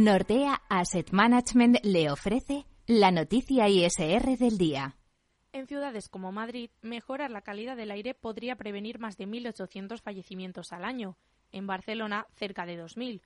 Nordea Asset Management le ofrece la noticia ISR del día. En ciudades como Madrid, mejorar la calidad del aire podría prevenir más de 1.800 fallecimientos al año. En Barcelona, cerca de 2.000.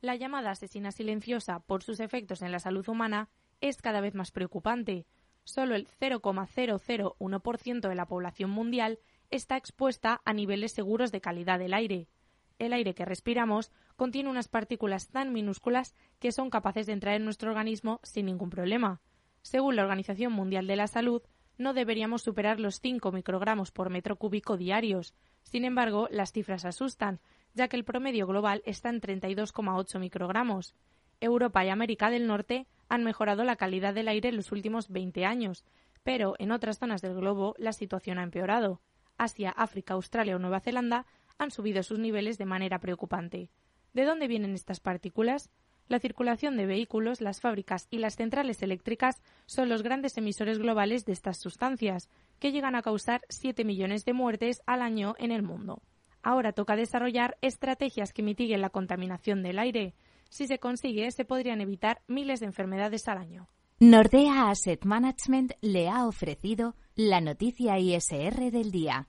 La llamada asesina silenciosa por sus efectos en la salud humana es cada vez más preocupante. Solo el 0,001% de la población mundial está expuesta a niveles seguros de calidad del aire. El aire que respiramos contiene unas partículas tan minúsculas que son capaces de entrar en nuestro organismo sin ningún problema. Según la Organización Mundial de la Salud, no deberíamos superar los 5 microgramos por metro cúbico diarios. Sin embargo, las cifras asustan, ya que el promedio global está en 32,8 microgramos. Europa y América del Norte han mejorado la calidad del aire en los últimos 20 años, pero en otras zonas del globo la situación ha empeorado. Asia, África, Australia o Nueva Zelanda han subido sus niveles de manera preocupante. ¿De dónde vienen estas partículas? La circulación de vehículos, las fábricas y las centrales eléctricas son los grandes emisores globales de estas sustancias, que llegan a causar 7 millones de muertes al año en el mundo. Ahora toca desarrollar estrategias que mitiguen la contaminación del aire. Si se consigue, se podrían evitar miles de enfermedades al año. Nordea Asset Management le ha ofrecido la noticia ISR del día.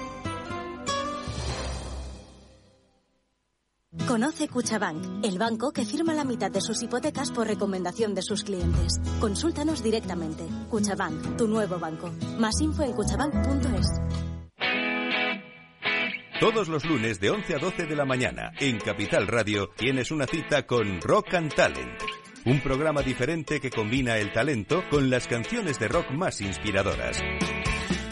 Conoce Cuchabank, el banco que firma la mitad de sus hipotecas por recomendación de sus clientes. Consúltanos directamente. Cuchabank, tu nuevo banco. Más info en cuchabank.es. Todos los lunes de 11 a 12 de la mañana en Capital Radio tienes una cita con Rock and Talent. Un programa diferente que combina el talento con las canciones de rock más inspiradoras.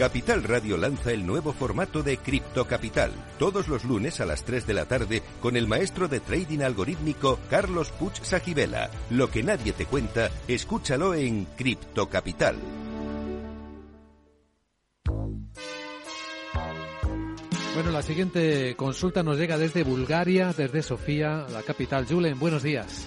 Capital Radio lanza el nuevo formato de Cripto Capital, todos los lunes a las 3 de la tarde con el maestro de trading algorítmico Carlos Puch Sajibela. Lo que nadie te cuenta, escúchalo en Cripto Capital. Bueno, la siguiente consulta nos llega desde Bulgaria, desde Sofía, la capital. Julen, buenos días.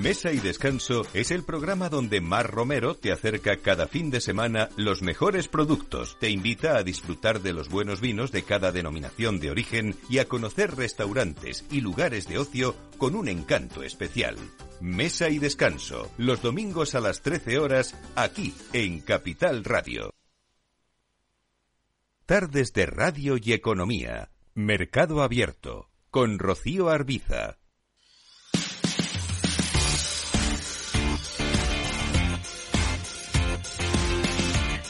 Mesa y Descanso es el programa donde Mar Romero te acerca cada fin de semana los mejores productos, te invita a disfrutar de los buenos vinos de cada denominación de origen y a conocer restaurantes y lugares de ocio con un encanto especial. Mesa y Descanso, los domingos a las 13 horas, aquí en Capital Radio. Tardes de Radio y Economía. Mercado Abierto. Con Rocío Arbiza.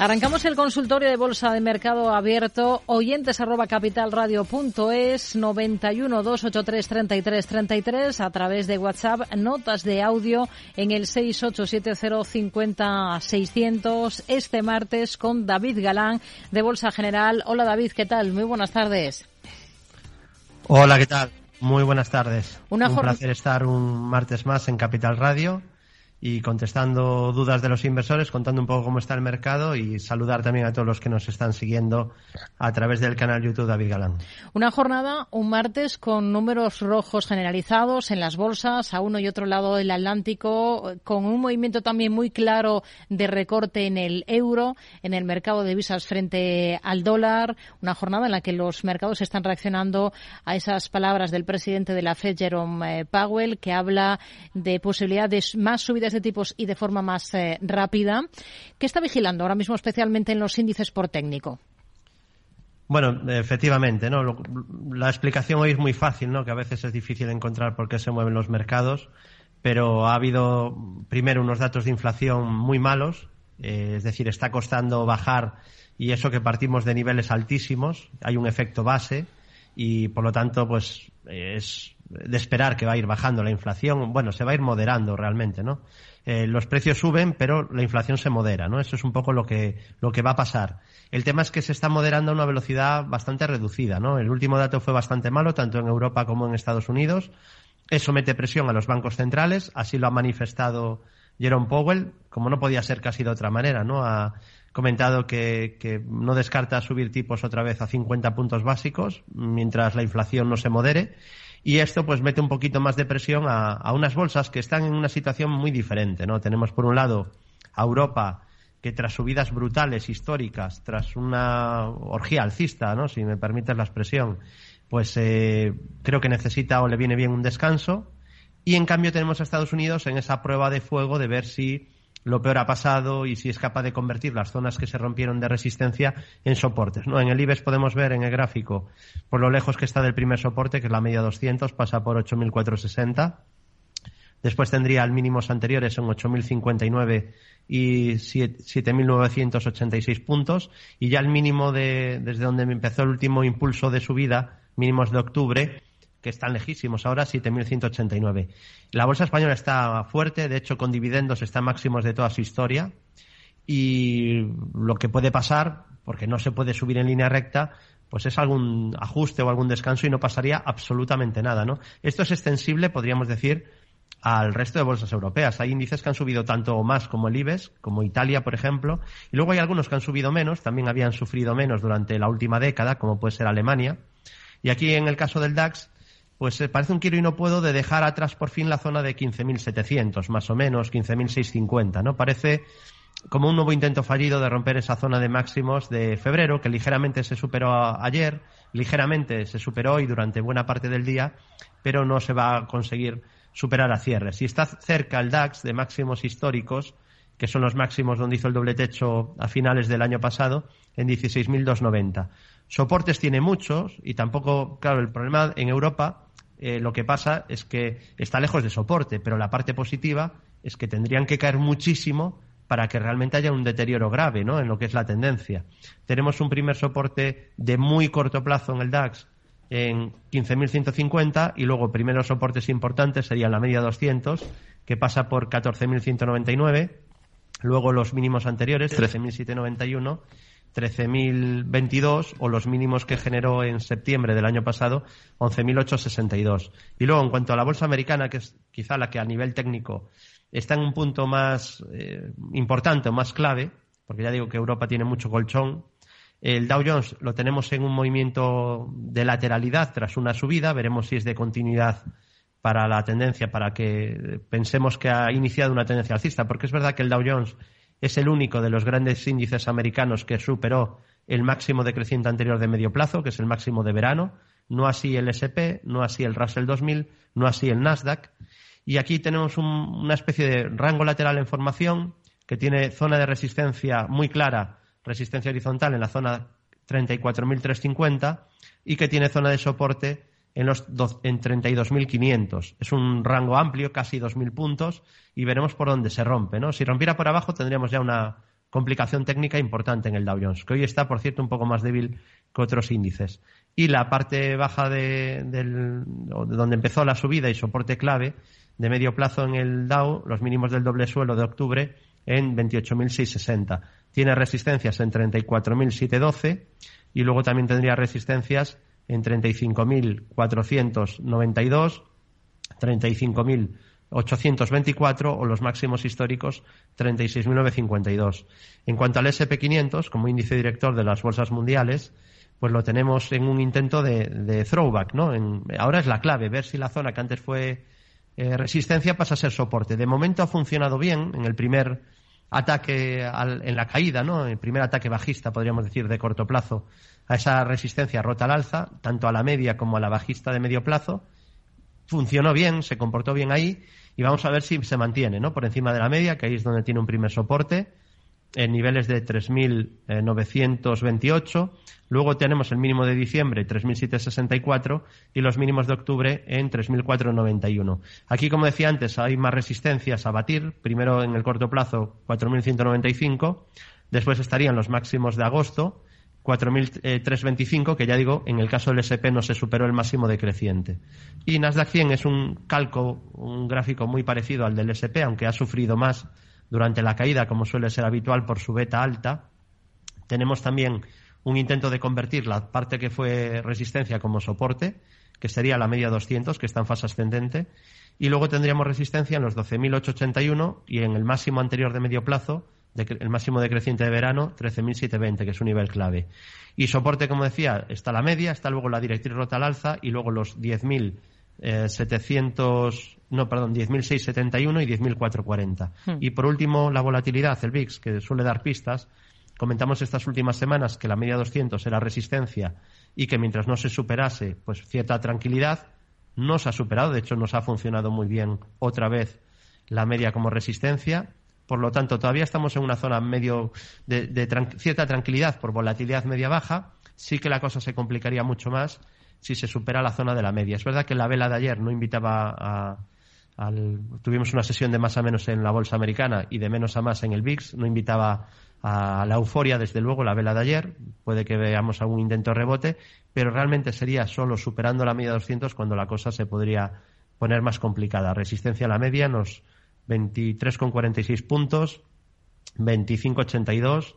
Arrancamos el consultorio de Bolsa de Mercado Abierto. Oyentes arroba capitalradio.es 91 283 33 a través de WhatsApp. Notas de audio en el 6870 600 este martes con David Galán de Bolsa General. Hola David, ¿qué tal? Muy buenas tardes. Hola, ¿qué tal? Muy buenas tardes. un placer estar un martes más en Capital Radio y contestando dudas de los inversores, contando un poco cómo está el mercado y saludar también a todos los que nos están siguiendo a través del canal YouTube David Galán. Una jornada, un martes, con números rojos generalizados en las bolsas, a uno y otro lado del Atlántico, con un movimiento también muy claro de recorte en el euro, en el mercado de divisas frente al dólar. Una jornada en la que los mercados están reaccionando a esas palabras del presidente de la Fed, Jerome eh, Powell, que habla de posibilidad de más subidas de tipos y de forma más eh, rápida. ¿Qué está vigilando ahora mismo especialmente en los índices por técnico? Bueno, efectivamente, ¿no? la explicación hoy es muy fácil, ¿no? Que a veces es difícil encontrar por qué se mueven los mercados, pero ha habido primero unos datos de inflación muy malos, eh, es decir, está costando bajar y eso que partimos de niveles altísimos, hay un efecto base y por lo tanto, pues es de esperar que va a ir bajando la inflación, bueno, se va a ir moderando realmente, ¿no? Eh, los precios suben, pero la inflación se modera, ¿no? Eso es un poco lo que, lo que va a pasar. El tema es que se está moderando a una velocidad bastante reducida, ¿no? El último dato fue bastante malo, tanto en Europa como en Estados Unidos. Eso mete presión a los bancos centrales, así lo ha manifestado Jerome Powell, como no podía ser casi de otra manera, ¿no? Ha comentado que, que no descarta subir tipos otra vez a 50 puntos básicos mientras la inflación no se modere y esto pues mete un poquito más de presión a, unas bolsas que están en una situación muy diferente, ¿no? Tenemos por un lado a Europa que tras subidas brutales históricas, tras una orgía alcista, ¿no? Si me permites la expresión, pues eh, creo que necesita o le viene bien un descanso. Y en cambio tenemos a Estados Unidos en esa prueba de fuego de ver si lo peor ha pasado y si es capaz de convertir las zonas que se rompieron de resistencia en soportes. ¿no? En el IBEX podemos ver en el gráfico por lo lejos que está del primer soporte, que es la media 200, pasa por 8.460. Después tendría el mínimos anteriores en 8.059 y 7.986 puntos. Y ya el mínimo de, desde donde empezó el último impulso de subida, mínimos de octubre, que están lejísimos ahora, 7.189. La bolsa española está fuerte, de hecho con dividendos está máximos de toda su historia y lo que puede pasar, porque no se puede subir en línea recta, pues es algún ajuste o algún descanso y no pasaría absolutamente nada, ¿no? Esto es extensible, podríamos decir, al resto de bolsas europeas. Hay índices que han subido tanto o más como el IBEX, como Italia, por ejemplo, y luego hay algunos que han subido menos, también habían sufrido menos durante la última década, como puede ser Alemania. Y aquí, en el caso del DAX, pues eh, parece un quiero y no puedo de dejar atrás por fin la zona de 15.700, más o menos, 15.650, ¿no? Parece como un nuevo intento fallido de romper esa zona de máximos de febrero, que ligeramente se superó ayer, ligeramente se superó hoy durante buena parte del día, pero no se va a conseguir superar a cierre. Si está cerca el DAX de máximos históricos, que son los máximos donde hizo el doble techo a finales del año pasado, en 16.290. Soportes tiene muchos y tampoco, claro, el problema en Europa eh, lo que pasa es que está lejos de soporte, pero la parte positiva es que tendrían que caer muchísimo para que realmente haya un deterioro grave ¿no? en lo que es la tendencia. Tenemos un primer soporte de muy corto plazo en el DAX en 15.150 y luego primeros soportes importantes serían la media 200 que pasa por 14.199, luego los mínimos anteriores 13.791 13.022 o los mínimos que generó en septiembre del año pasado, 11.862. Y luego, en cuanto a la bolsa americana, que es quizá la que a nivel técnico está en un punto más eh, importante o más clave, porque ya digo que Europa tiene mucho colchón, el Dow Jones lo tenemos en un movimiento de lateralidad tras una subida, veremos si es de continuidad para la tendencia, para que pensemos que ha iniciado una tendencia alcista, porque es verdad que el Dow Jones es el único de los grandes índices americanos que superó el máximo decreciente anterior de medio plazo, que es el máximo de verano, no así el SP, no así el Russell 2000, no así el Nasdaq. Y aquí tenemos una especie de rango lateral en formación que tiene zona de resistencia muy clara, resistencia horizontal en la zona 34.350 y que tiene zona de soporte en, los en 32.500. Es un rango amplio, casi 2.000 puntos, y veremos por dónde se rompe. ¿no? Si rompiera por abajo, tendríamos ya una complicación técnica importante en el Dow Jones, que hoy está, por cierto, un poco más débil que otros índices. Y la parte baja de, del, de donde empezó la subida y soporte clave de medio plazo en el Dow, los mínimos del doble suelo de octubre en 28.660. Tiene resistencias en 34.712 y luego también tendría resistencias en 35.492, 35.824 o los máximos históricos 36.952. En cuanto al SP500, como índice director de las bolsas mundiales, pues lo tenemos en un intento de, throwback, ¿no? ahora es la clave, ver si la zona que antes fue eh, resistencia pasa a ser soporte. De momento ha funcionado bien en el primer ataque en la caída, ¿no? El primer ataque bajista, podríamos decir, de corto plazo a esa resistencia rota al alza, tanto a la media como a la bajista de medio plazo. Funcionó bien, se comportó bien ahí y vamos a ver si se mantiene, ¿no? Por encima de la media, que ahí es donde tiene un primer soporte en niveles de 3.928. Luego tenemos el mínimo de diciembre, 3.764, y los mínimos de octubre en 3.491. Aquí, como decía antes, hay más resistencias a batir. Primero, en el corto plazo, 4.195. Después estarían los máximos de agosto, 4.325, que ya digo, en el caso del SP no se superó el máximo decreciente. Y Nasdaq 100 es un calco, un gráfico muy parecido al del SP, aunque ha sufrido más durante la caída, como suele ser habitual por su beta alta. Tenemos también un intento de convertir la parte que fue resistencia como soporte, que sería la media 200, que está en fase ascendente, y luego tendríamos resistencia en los 12.881 y en el máximo anterior de medio plazo, el máximo decreciente de verano, 13.720, que es un nivel clave. Y soporte, como decía, está la media, está luego la directriz rota al alza y luego los 10.700 no, perdón, 10.671 y 10.440. Hmm. Y por último, la volatilidad, el VIX, que suele dar pistas. Comentamos estas últimas semanas que la media 200 era resistencia y que mientras no se superase, pues cierta tranquilidad. No se ha superado, de hecho nos ha funcionado muy bien otra vez la media como resistencia. Por lo tanto, todavía estamos en una zona medio de, cierta tranquilidad por volatilidad media-baja. Sí que la cosa se complicaría mucho más si se supera la zona de la media. Es verdad que la vela de ayer no invitaba a, tuvimos una sesión de más a menos en la bolsa americana y de menos a más en el VIX. No invitaba a la euforia, desde luego, la vela de ayer. Puede que veamos algún intento rebote, pero realmente sería solo superando la media 200 cuando la cosa se podría poner más complicada. Resistencia a la media, nos 23,46 puntos, 25,82,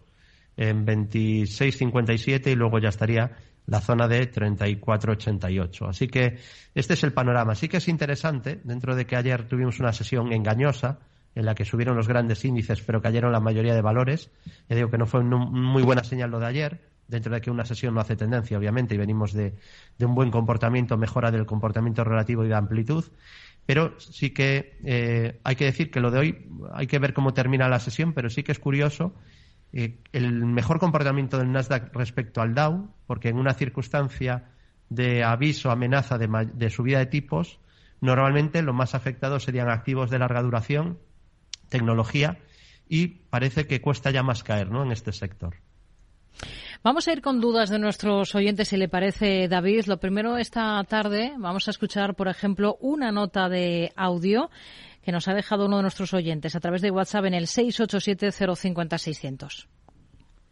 en 26,57 y luego ya estaría la zona de 34,88. Así que este es el panorama. Sí que es interesante, dentro de que ayer tuvimos una sesión engañosa en la que subieron los grandes índices pero cayeron la mayoría de valores. Ya digo que no fue una muy buena señal lo de ayer, dentro de que una sesión no hace tendencia, obviamente, y venimos de, un buen comportamiento, mejora del comportamiento relativo y de amplitud. Pero sí que eh, hay que decir que lo de hoy hay que ver cómo termina la sesión, pero sí que es curioso eh, el mejor comportamiento del Nasdaq respecto al Dow, porque en una circunstancia de aviso, amenaza de, subida de tipos, normalmente los más afectados serían activos de larga duración, tecnología, y parece que cuesta ya más caer ¿no? en este sector. Vamos a ir con dudas de nuestros oyentes, si le parece, David. Lo primero, esta tarde vamos a escuchar, por ejemplo, una nota de audio que nos ha dejado uno de nuestros oyentes a través de WhatsApp en el 687-050-600.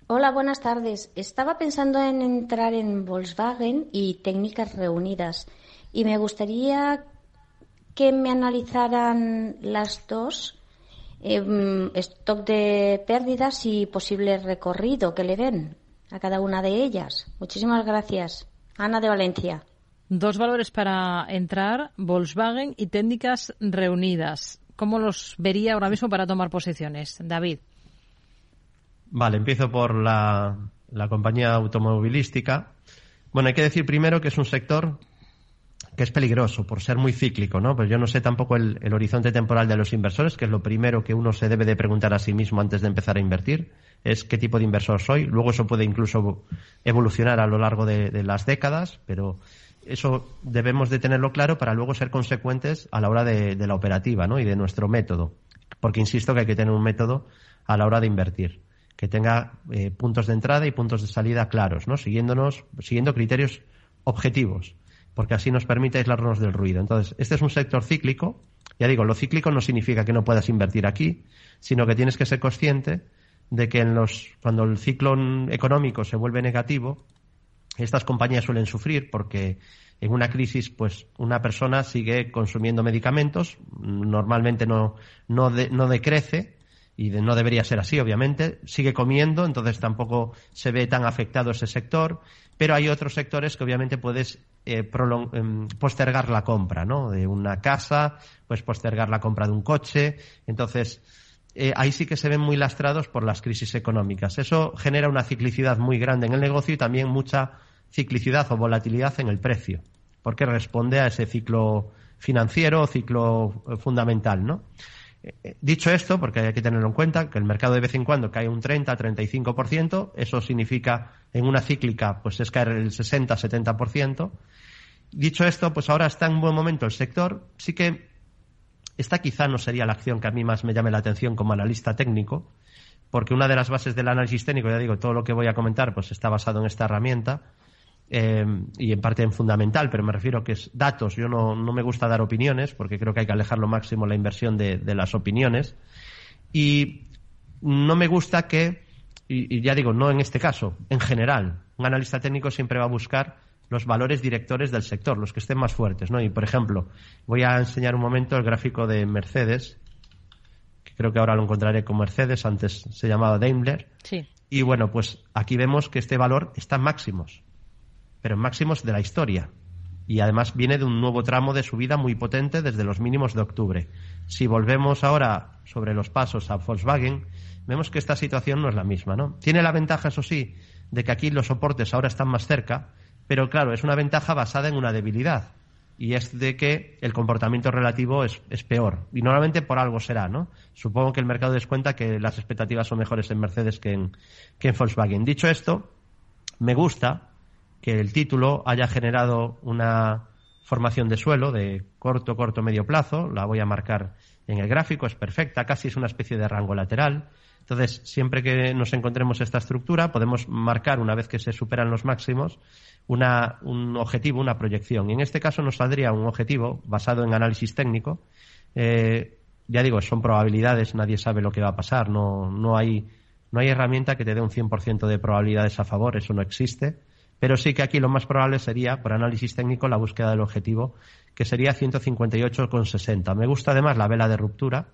Hola, buenas tardes. Estaba pensando en entrar en Volkswagen y técnicas reunidas y me gustaría que me analizaran las dos, em, stock de pérdidas y posible recorrido que le den. a cada una de ellas. Muchísimas gracias. Ana de Valencia. Dos valores para entrar, Volkswagen y técnicas reunidas. ¿Cómo los vería ahora mismo para tomar posiciones? David. Vale, empiezo por la, compañía automovilística. Bueno, hay que decir primero que es un sector que es peligroso por ser muy cíclico, ¿no? Pues yo no sé tampoco el, horizonte temporal de los inversores, que es lo primero que uno se debe de preguntar a sí mismo antes de empezar a invertir, es qué tipo de inversor soy. Luego eso puede incluso evolucionar a lo largo de, las décadas, pero eso debemos de tenerlo claro para luego ser consecuentes a la hora de, la operativa, ¿no? Y de nuestro método, porque insisto que hay que tener un método a la hora de invertir que tenga eh, puntos de entrada y puntos de salida claros, ¿no? Siguiéndonos, siguiendo criterios objetivos, porque así nos permite aislarnos del ruido. Entonces, este es un sector cíclico. Ya digo, lo cíclico no significa que no puedas invertir aquí, sino que tienes que ser consciente de que en los, cuando el ciclo económico se vuelve negativo, estas compañías suelen sufrir porque en una crisis, pues una persona sigue consumiendo medicamentos, normalmente no, no, no decrece, y no debería ser así, obviamente. Sigue comiendo, entonces tampoco se ve tan afectado ese sector, pero hay otros sectores que obviamente puedes eh, em, postergar la compra, ¿no? De una casa, puedes postergar la compra de un coche, entonces eh, ahí sí que se ven muy lastrados por las crisis económicas. Eso genera una ciclicidad muy grande en el negocio y también mucha ciclicidad o volatilidad en el precio, porque responde a ese ciclo financiero o ciclo eh, fundamental, ¿no? Eh, dicho esto, porque hay que tenerlo en cuenta, que el mercado de vez en cuando cae un 30-35%, eso significa en una cíclica pues es caer el 60-70%. Dicho esto, pues ahora está en buen momento el sector. Sí que esta quizá no sería la acción que a mí más me llame la atención como analista técnico, porque una de las bases del análisis técnico, ya digo, todo lo que voy a comentar pues está basado en esta herramienta eh, y en parte en fundamental, pero me refiero que es datos. Yo no, no, me gusta dar opiniones porque creo que hay que alejar lo máximo la inversión de, las opiniones. Y no me gusta que, y, ya digo, no en este caso, en general, un analista técnico siempre va a buscar los valores directores del sector, los que estén más fuertes. ¿no? Y, por ejemplo, voy a enseñar un momento el gráfico de Mercedes, que creo que ahora lo encontraré con Mercedes, antes se llamaba Daimler. Sí. Y bueno, pues aquí vemos que este valor está en máximos pero en máximos de la historia. Y además viene de un nuevo tramo de subida muy potente desde los mínimos de octubre. Si volvemos ahora sobre los pasos a Volkswagen, vemos que esta situación no es la misma, ¿no? Tiene la ventaja, eso sí, de que aquí los soportes ahora están más cerca, pero claro, es una ventaja basada en una debilidad. Y es de que el comportamiento relativo es, es peor. Y normalmente por algo será, ¿no? Supongo que el mercado descuenta que las expectativas son mejores en Mercedes que en, que en Volkswagen. Dicho esto, me gusta que el título haya generado una formación de suelo de corto, corto, medio plazo. La voy a marcar en el gráfico, es perfecta, casi es una especie de rango lateral. Entonces, siempre que nos encontremos esta estructura, podemos marcar, una vez que se superan los máximos, una, un objetivo, una proyección. Y en este caso nos saldría un objetivo basado en análisis técnico. Eh, ya digo, son probabilidades, nadie sabe lo que va a pasar, no, no, hay, no hay herramienta que te dé un 100% de probabilidades a favor, eso no existe. Pero sí que aquí lo más probable sería, por análisis técnico, la búsqueda del objetivo, que sería 158,60. Me gusta además la vela de ruptura,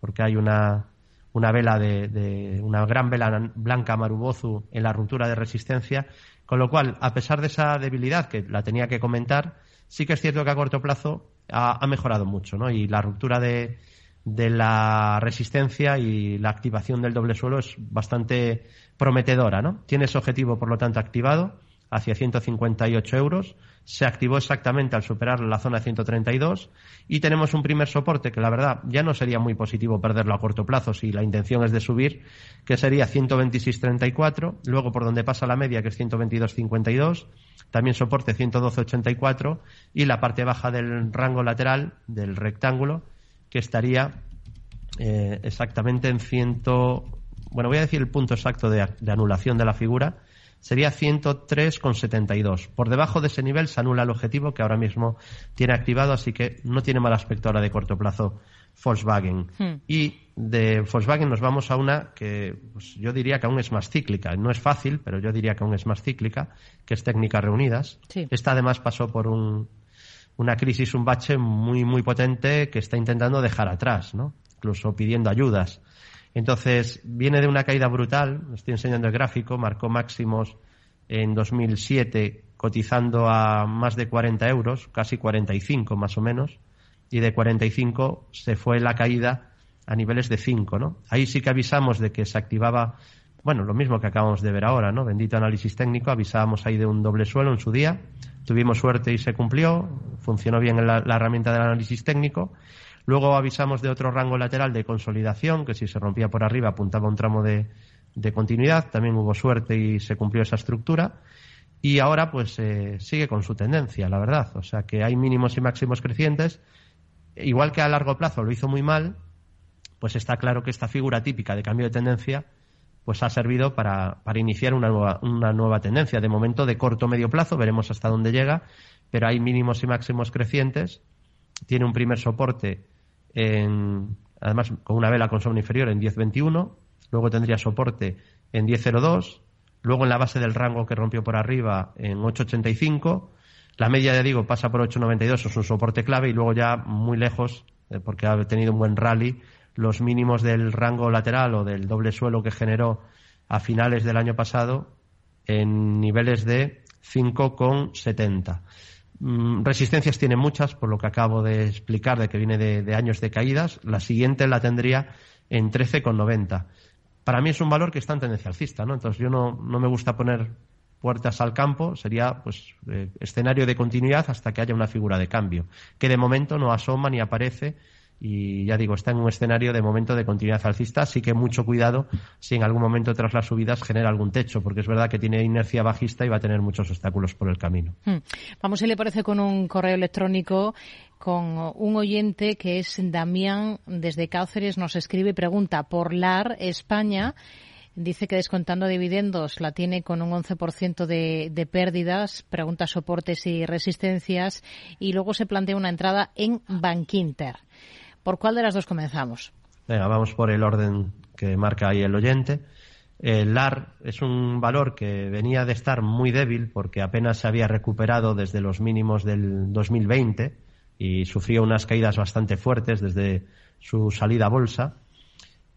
porque hay una, una vela de, una gran vela blanca Marubozu en la ruptura de resistencia, con lo cual, a pesar de esa debilidad que la tenía que comentar, sí que es cierto que a corto plazo ha, mejorado mucho, ¿no? Y la ruptura de, de la resistencia y la activación del doble suelo es bastante prometedora, ¿no? Tiene ese objetivo, por lo tanto, activado hacia 158 euros. Se activó exactamente al superar la zona 132 y tenemos un primer soporte que la verdad ya no sería muy positivo perderlo a corto plazo si la intención es de subir, que sería 126.34, luego por donde pasa la media que es 122.52, también soporte 112.84 y la parte baja del rango lateral del rectángulo que estaría eh, exactamente en 100, bueno voy a decir el punto exacto de anulación de la figura sería 103,72. Por debajo de ese nivel se anula el objetivo que ahora mismo tiene activado, así que no tiene mal aspecto ahora de corto plazo Volkswagen. Hmm. Y de Volkswagen nos vamos a una que pues, yo diría que aún es más cíclica. No es fácil, pero yo diría que aún es más cíclica, que es Técnicas Reunidas. Esta además pasó por un, una crisis, un bache muy, muy potente que está intentando dejar atrás, ¿no? incluso pidiendo ayudas. Entonces, viene de una caída brutal, estoy enseñando el gráfico, marcó máximos en 2007 cotizando a más de 40 euros, casi 45 más o menos, y de 45 se fue la caída a niveles de 5, ¿no? Ahí sí que avisamos de que se activaba, bueno, lo mismo que acabamos de ver ahora, ¿no? Bendito análisis técnico, avisábamos ahí de un doble suelo en su día, tuvimos suerte y se cumplió, funcionó bien la, la herramienta del análisis técnico, luego avisamos de otro rango lateral de consolidación, que si se rompía por arriba apuntaba un tramo de, continuidad, también hubo suerte y se cumplió esa estructura, y ahora pues eh, sigue con su tendencia, la verdad, o sea que hay mínimos y máximos crecientes, igual que a largo plazo lo hizo muy mal, pues está claro que esta figura típica de cambio de tendencia pues ha servido para, iniciar una nueva, una nueva tendencia. De momento, de corto medio plazo, veremos hasta dónde llega, pero hay mínimos y máximos crecientes. Tiene un primer soporte, en, además con una vela con sombra inferior en 10.21, luego tendría soporte en 10.02, luego en la base del rango que rompió por arriba en 8.85, la media, ya digo, pasa por 8.92, es un soporte clave, y luego ya muy lejos, eh, porque ha tenido un buen rally, los mínimos del rango lateral o del doble suelo que generó a finales del año pasado en niveles de 5,70. Mm, resistencias tiene muchas, por lo que acabo de explicar, de que viene de, años de caídas. La siguiente la tendría en 13,90. Para mí es un valor que está en tendencia alcista, ¿no? Entonces yo no, no me gusta poner puertas al campo, sería pues eh, escenario de continuidad hasta que haya una figura de cambio, que de momento no asoma ni aparece y ya digo, está en un escenario de momento de continuidad alcista, así que mucho cuidado si en algún momento tras las subidas genera algún techo, porque es verdad que tiene inercia bajista y va a tener muchos obstáculos por el camino. Hmm. Vamos, si le parece, con un correo electrónico con un oyente que es Damián desde Cáceres, nos escribe y pregunta por LAR España. Dice que descontando dividendos la tiene con un 11% de, de pérdidas, pregunta soportes y resistencias y luego se plantea una entrada en Bankinter. ¿Por cuál de las dos comenzamos? Venga, vamos por el orden que marca ahí el oyente. El LAR es un valor que venía de estar muy débil porque apenas se había recuperado desde los mínimos del 2020 y sufrió unas caídas bastante fuertes desde su salida a bolsa.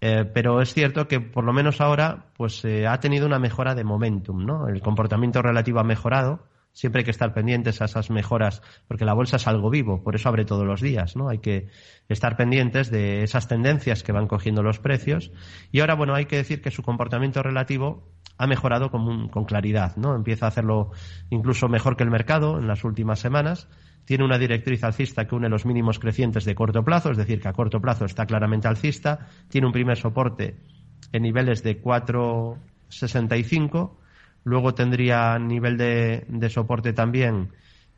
Eh, pero es cierto que por lo menos ahora pues eh, ha tenido una mejora de momentum, ¿no? El comportamiento relativo ha mejorado Siempre hay que estar pendientes a esas mejoras, porque la bolsa es algo vivo, por eso abre todos los días, ¿no? Hay que estar pendientes de esas tendencias que van cogiendo los precios. Y ahora, bueno, hay que decir que su comportamiento relativo ha mejorado con, claridad, ¿no? Empieza a hacerlo incluso mejor que el mercado en las últimas semanas. Tiene una directriz alcista que une los mínimos crecientes de corto plazo, es decir, que a corto plazo está claramente alcista. Tiene un primer soporte en niveles de 4,65 Luego tendría nivel de, soporte también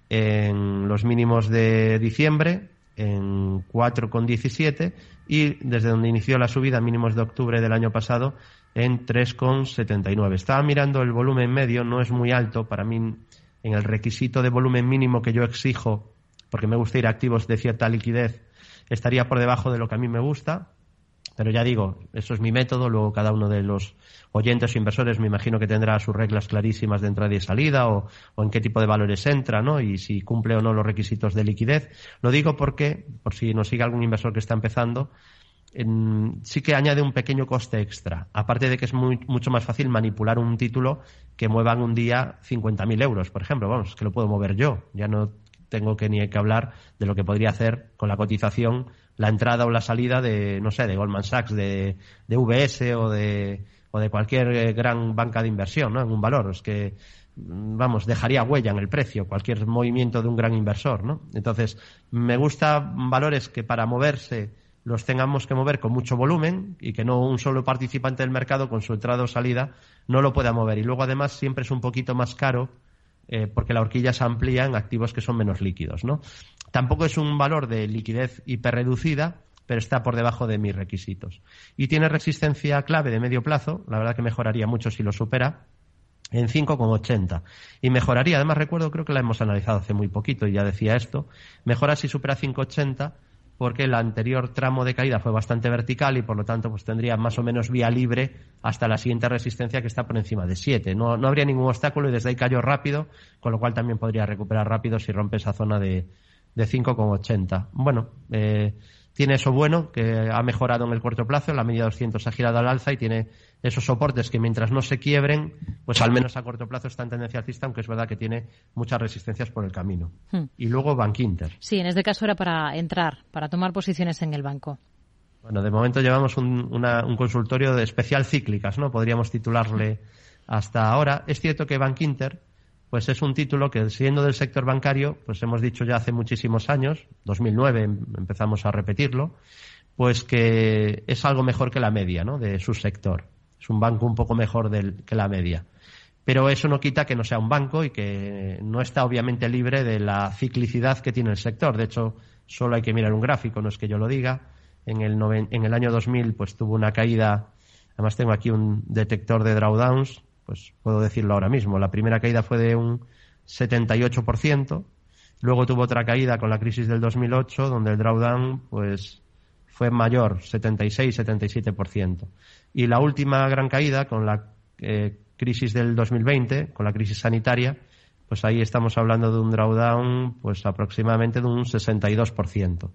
en los mínimos de diciembre, en 4,17 y desde donde inició la subida, mínimos de octubre del año pasado, en 3,79. Estaba mirando el volumen medio, no es muy alto. Para mí, en el requisito de volumen mínimo que yo exijo, porque me gusta ir a activos de cierta liquidez, estaría por debajo de lo que a mí me gusta. Pero ya digo, eso es mi método, luego cada uno de los oyentes o inversores me imagino que tendrá sus reglas clarísimas de entrada y salida o, en qué tipo de valores entra, ¿no? Y si cumple o no los requisitos de liquidez. Lo digo porque, por si nos sigue algún inversor que está empezando, sí que añade un pequeño coste extra. Aparte de que es mucho más fácil manipular un título que mueva en un día 50.000 euros, por ejemplo. Vamos, que lo puedo mover yo. Ya no tengo que ni que hablar de lo que podría hacer con la cotización la entrada o la salida de, no sé, de Goldman Sachs, de, de VS o de, o de cualquier eh, gran banca de inversión, ¿no? En un valor. Es que, mm, vamos, dejaría huella en el precio cualquier movimiento de un gran inversor, ¿no? Entonces, me gustan valores que para moverse los tengamos que mover con mucho volumen y que no un solo participante del mercado con su entrada o salida no lo pueda mover. Y luego, además, siempre es un poquito más caro eh, porque la horquilla se amplía en activos que son menos líquidos, ¿no? Tampoco es un valor de liquidez hiperreducida, pero está por debajo de mis requisitos. Y tiene resistencia clave de medio plazo, la verdad que mejoraría mucho si lo supera, en 5,80. Y mejoraría, además recuerdo, creo que la hemos analizado hace muy poquito y ya decía esto, mejora si supera 5,80 porque el anterior tramo de caída fue bastante vertical y por lo tanto pues tendría más o menos vía libre hasta la siguiente resistencia que está por encima de 7. No, no habría ningún obstáculo y desde ahí cayó rápido, con lo cual también podría recuperar rápido si rompe esa zona de, de 5,80. Bueno, eh, tiene eso bueno, que ha mejorado en el corto plazo, la media 200 ha girado al alza y tiene esos soportes que mientras no se quiebren, pues al menos a corto plazo está en tendencia alcista, aunque es verdad que tiene muchas resistencias por el camino. Hmm. Y luego Bank Inter. Sí, en este caso era para entrar, para tomar posiciones en el banco. Bueno, de momento llevamos un, un consultorio de especial cíclicas, ¿no? Podríamos titularle hasta ahora. Es cierto que Bank Inter pues es un título que, siendo del sector bancario, pues hemos dicho ya hace muchísimos años, 2009 em, empezamos a repetirlo, pues que es algo mejor que la media ¿no? de su sector. Es un banco un poco mejor del, que la media. Pero eso no quita que no sea un banco y que no está obviamente libre de la ciclicidad que tiene el sector. De hecho, solo hay que mirar un gráfico, no es que yo lo diga. En el, en el año 2000 pues tuvo una caída, además tengo aquí un detector de drawdowns, pues puedo decirlo ahora mismo. La primera caída fue de un 78%, luego tuvo otra caída con la crisis del 2008, donde el drawdown pues fue mayor, 76-77%. Y la última gran caída con la eh, crisis del 2020, con la crisis sanitaria, pues ahí estamos hablando de un drawdown pues aproximadamente de un 62%.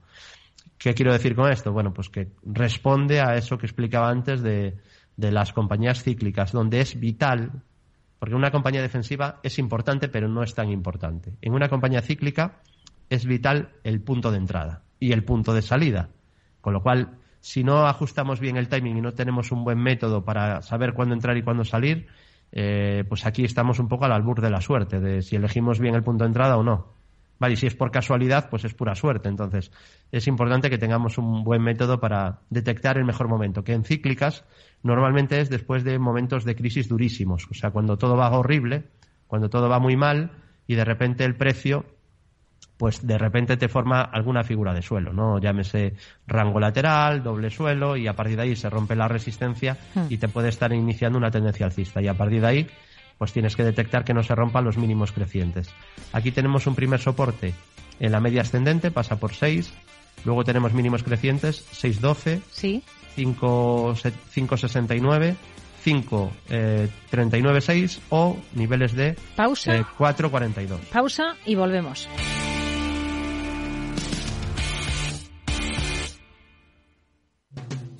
¿Qué quiero decir con esto? Bueno, pues que responde a eso que explicaba antes de de las compañías cíclicas, donde es vital, porque una compañía defensiva es importante, pero no es tan importante. En una compañía cíclica es vital el punto de entrada y el punto de salida, con lo cual, si no ajustamos bien el timing y no tenemos un buen método para saber cuándo entrar y cuándo salir, eh, pues aquí estamos un poco al albur de la suerte, de si elegimos bien el punto de entrada o no. Vale, y si es por casualidad, pues es pura suerte. Entonces, es importante que tengamos un buen método para detectar el mejor momento, que en cíclicas normalmente es después de momentos de crisis durísimos, o sea, cuando todo va horrible, cuando todo va muy mal y de repente el precio pues de repente te forma alguna figura de suelo, ¿no? Llámese rango lateral, doble suelo, y a partir de ahí se rompe la resistencia hmm. y te puede estar iniciando una tendencia alcista. Y a partir de ahí pues tienes que detectar que no se rompan los mínimos crecientes. Aquí tenemos un primer soporte en la media ascendente, pasa por 6, luego tenemos mínimos crecientes, 6.12, sí. 5.69, 5.39.6 o niveles de pausa, 4.42. Pausa y volvemos.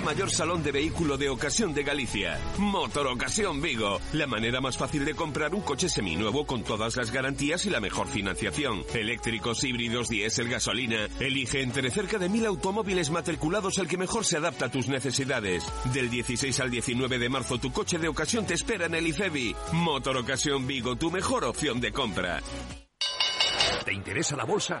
mayor salón de vehículo de ocasión de Galicia. Motor Ocasión Vigo. La manera más fácil de comprar un coche seminuevo con todas las garantías y la mejor financiación. Eléctricos, híbridos, diésel, gasolina. Elige entre cerca de mil automóviles matriculados el que mejor se adapta a tus necesidades. Del 16 al 19 de marzo tu coche de ocasión te espera en el IFEBI. Motor Ocasión Vigo, tu mejor opción de compra. ¿Te interesa la bolsa?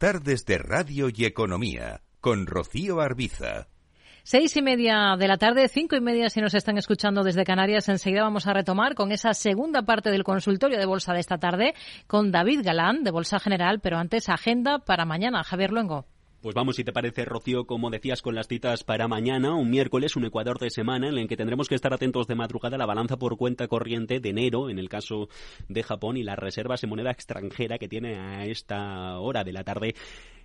Tardes de Radio y Economía con Rocío Arbiza. Seis y media de la tarde, cinco y media si nos están escuchando desde Canarias. Enseguida vamos a retomar con esa segunda parte del consultorio de bolsa de esta tarde con David Galán de Bolsa General, pero antes agenda para mañana. Javier Luengo. Pues vamos, si te parece, Rocío, como decías, con las citas para mañana, un miércoles, un Ecuador de semana, en el que tendremos que estar atentos de madrugada. La balanza por cuenta corriente de enero, en el caso de Japón, y las reservas en moneda extranjera que tiene a esta hora de la tarde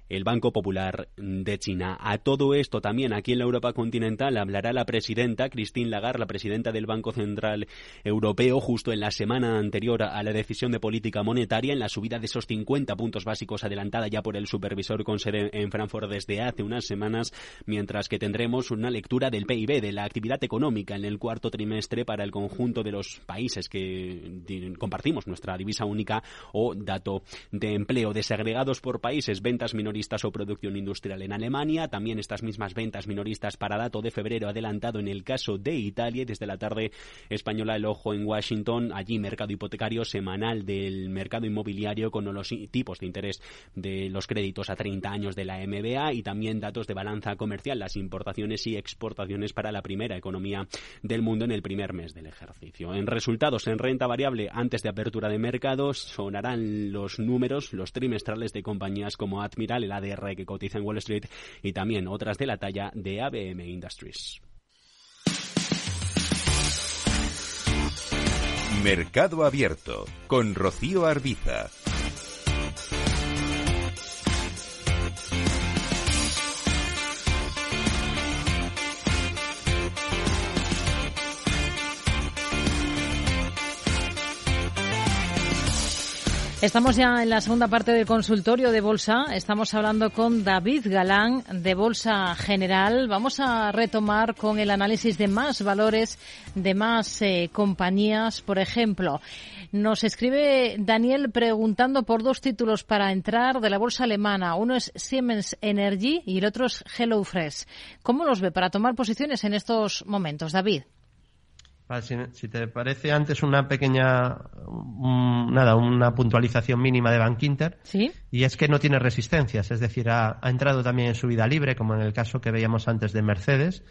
el Banco Popular de China. A todo esto también aquí en la Europa continental hablará la presidenta Christine Lagarde, la presidenta del Banco Central Europeo, justo en la semana anterior a la decisión de política monetaria, en la subida de esos 50 puntos básicos adelantada ya por el supervisor con sede en Frankfurt desde hace unas semanas, mientras que tendremos una lectura del PIB, de la actividad económica en el cuarto trimestre para el conjunto de los países que compartimos nuestra divisa única o dato de empleo desagregados por países, ventas minoritarias minoristas o producción industrial en Alemania. También estas mismas ventas minoristas para dato de febrero adelantado en el caso de Italia. Y desde la tarde española el ojo en Washington. Allí mercado hipotecario semanal del mercado inmobiliario con los tipos de interés de los créditos a 30 años de la MBA y también datos de balanza comercial, las importaciones y exportaciones para la primera economía del mundo en el primer mes del ejercicio. En resultados en renta variable antes de apertura de mercados sonarán los números, los trimestrales de compañías como Admiral, el ADR que cotiza en Wall Street y también otras de la talla de ABM Industries. Mercado Abierto con Rocío Arbiza. Estamos ya en la segunda parte del consultorio de Bolsa. Estamos hablando con David Galán de Bolsa General. Vamos a retomar con el análisis de más valores, de más eh, compañías. Por ejemplo, nos escribe Daniel preguntando por dos títulos para entrar de la bolsa alemana. Uno es Siemens Energy y el otro es HelloFresh. ¿Cómo los ve para tomar posiciones en estos momentos, David? Si, te parece antes una pequeña, nada, una puntualización mínima de Bank Inter. ¿Sí? Y es que no tiene resistencias, es decir, ha, entrado también en su vida libre, como en el caso que veíamos antes de Mercedes,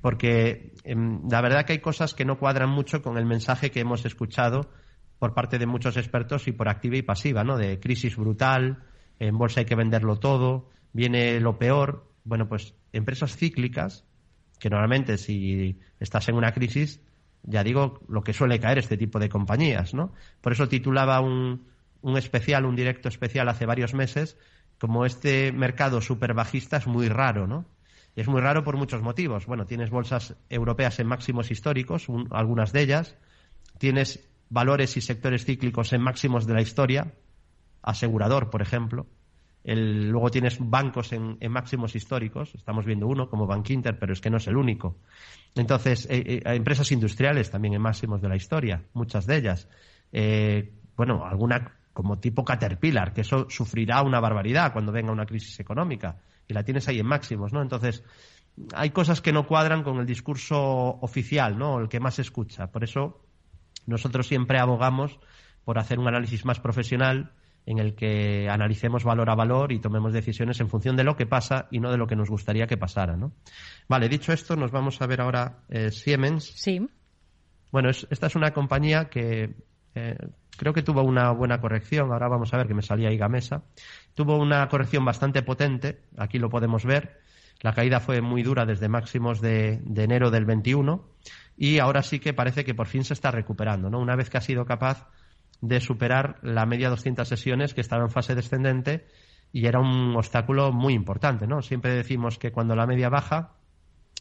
porque em, la verdad que hay cosas que no cuadran mucho con el mensaje que hemos escuchado por parte de muchos expertos y por activa y pasiva, ¿no? De crisis brutal, en bolsa hay que venderlo todo, viene lo peor. Bueno, pues empresas cíclicas, que normalmente si estás en una crisis ya digo, lo que suele caer este tipo de compañías, ¿no? Por eso titulaba un, un especial, un directo especial hace varios meses, como este mercado super bajista es muy raro, ¿no? Es muy raro por muchos motivos. Bueno, tienes bolsas europeas en máximos históricos, algunas de ellas. Tienes valores y sectores cíclicos en máximos de la historia, asegurador, por ejemplo. Luego tienes bancos en, máximos históricos, estamos viendo uno como Bank Inter, pero es que no es el único. Entonces, eh, eh, empresas industriales también en máximos de la historia, muchas de ellas. Eh, bueno, alguna como tipo Caterpillar, que eso sufrirá una barbaridad cuando venga una crisis económica, y la tienes ahí en máximos, ¿no? Entonces, hay cosas que no cuadran con el discurso oficial, ¿no? El que más se escucha. Por eso, nosotros siempre abogamos por hacer un análisis más profesional en el que analicemos valor a valor y tomemos decisiones en función de lo que pasa y no de lo que nos gustaría que pasara, ¿no? Vale, dicho esto, nos vamos a ver ahora eh, Siemens. Sí. Bueno, esta es una compañía que eh, creo que tuvo una buena corrección. Ahora vamos a ver que me salía ahí Gamesa. Tuvo una corrección bastante potente. Aquí lo podemos ver. La caída fue muy dura desde máximos de, de enero del 21 y ahora sí que parece que por fin se está recuperando, ¿no? Una vez que ha sido capaz de superar la media 200 sesiones que estaba en fase descendente y era un obstáculo muy importante, ¿no? Siempre decimos que cuando la media baja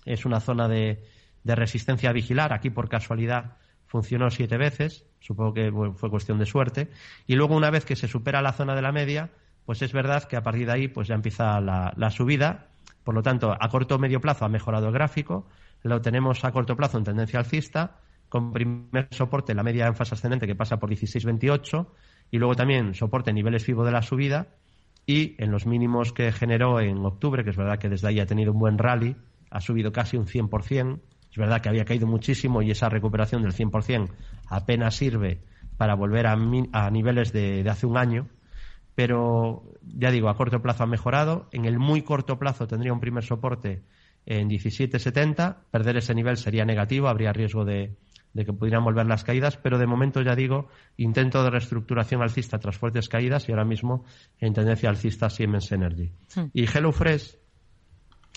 es una zona de, resistencia a vigilar. Aquí, por casualidad, funcionó siete veces. Supongo que fue cuestión de suerte. Y luego, una vez que se supera la zona de la media, pues es verdad que a partir de ahí pues ya empieza la, la subida. Por lo tanto, a corto o medio plazo ha mejorado el gráfico. Lo tenemos a corto plazo en tendencia alcista con primer soporte la media en fase ascendente que pasa por 16.28 y luego también soporte niveles FIBO de la subida y en los mínimos que generó en octubre, que es verdad que desde ahí ha tenido un buen rally, ha subido casi un 100%, es verdad que había caído muchísimo y esa recuperación del 100% apenas sirve para volver a, niveles de, hace un año, pero ya digo, a corto plazo ha mejorado. En el muy corto plazo tendría un primer soporte en 17.70. Perder ese nivel sería negativo, habría riesgo de, que pudieran volver las caídas, pero de momento ya digo, intento de reestructuración alcista tras fuertes caídas y ahora mismo en tendencia alcista Siemens Energy. Hmm. Y HelloFresh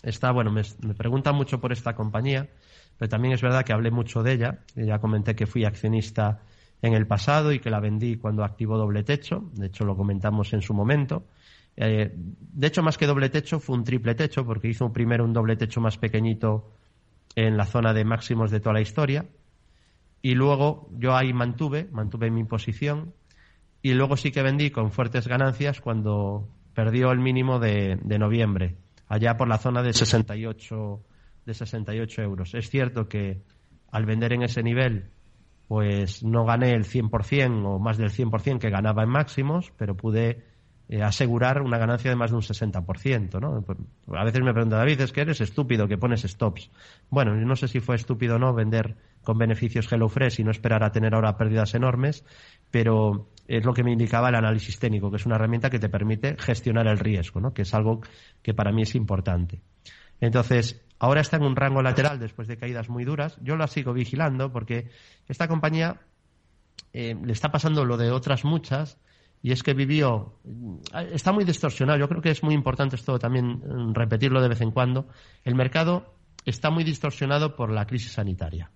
está, bueno, me, me preguntan mucho por esta compañía, pero también es verdad que hablé mucho de ella. Ya comenté que fui accionista en el pasado y que la vendí cuando activó doble techo. De hecho, lo comentamos en su momento. Eh, de hecho, más que doble techo, fue un triple techo, porque hizo primero un doble techo más pequeñito en la zona de máximos de toda la historia. Y luego yo ahí mantuve, mantuve mi posición. Y luego sí que vendí con fuertes ganancias cuando perdió el mínimo de, de noviembre, allá por la zona de 68, de 68 euros. Es cierto que al vender en ese nivel pues no gané el 100% o más del 100% que ganaba en máximos, pero pude eh, asegurar una ganancia de más de un 60%. ¿no? A veces me pregunta David, es que eres estúpido que pones stops. Bueno, yo no sé si fue estúpido o no vender con beneficios HelloFresh y no esperar a tener ahora pérdidas enormes, pero es lo que me indicaba el análisis técnico, que es una herramienta que te permite gestionar el riesgo, ¿no? que es algo que para mí es importante. Entonces, Ahora está en un rango lateral después de caídas muy duras. Yo la sigo vigilando porque esta compañía eh, le está pasando lo de otras muchas y es que vivió. Está muy distorsionado. Yo creo que es muy importante esto también mm, repetirlo de vez en cuando. El mercado está muy distorsionado por la crisis sanitaria.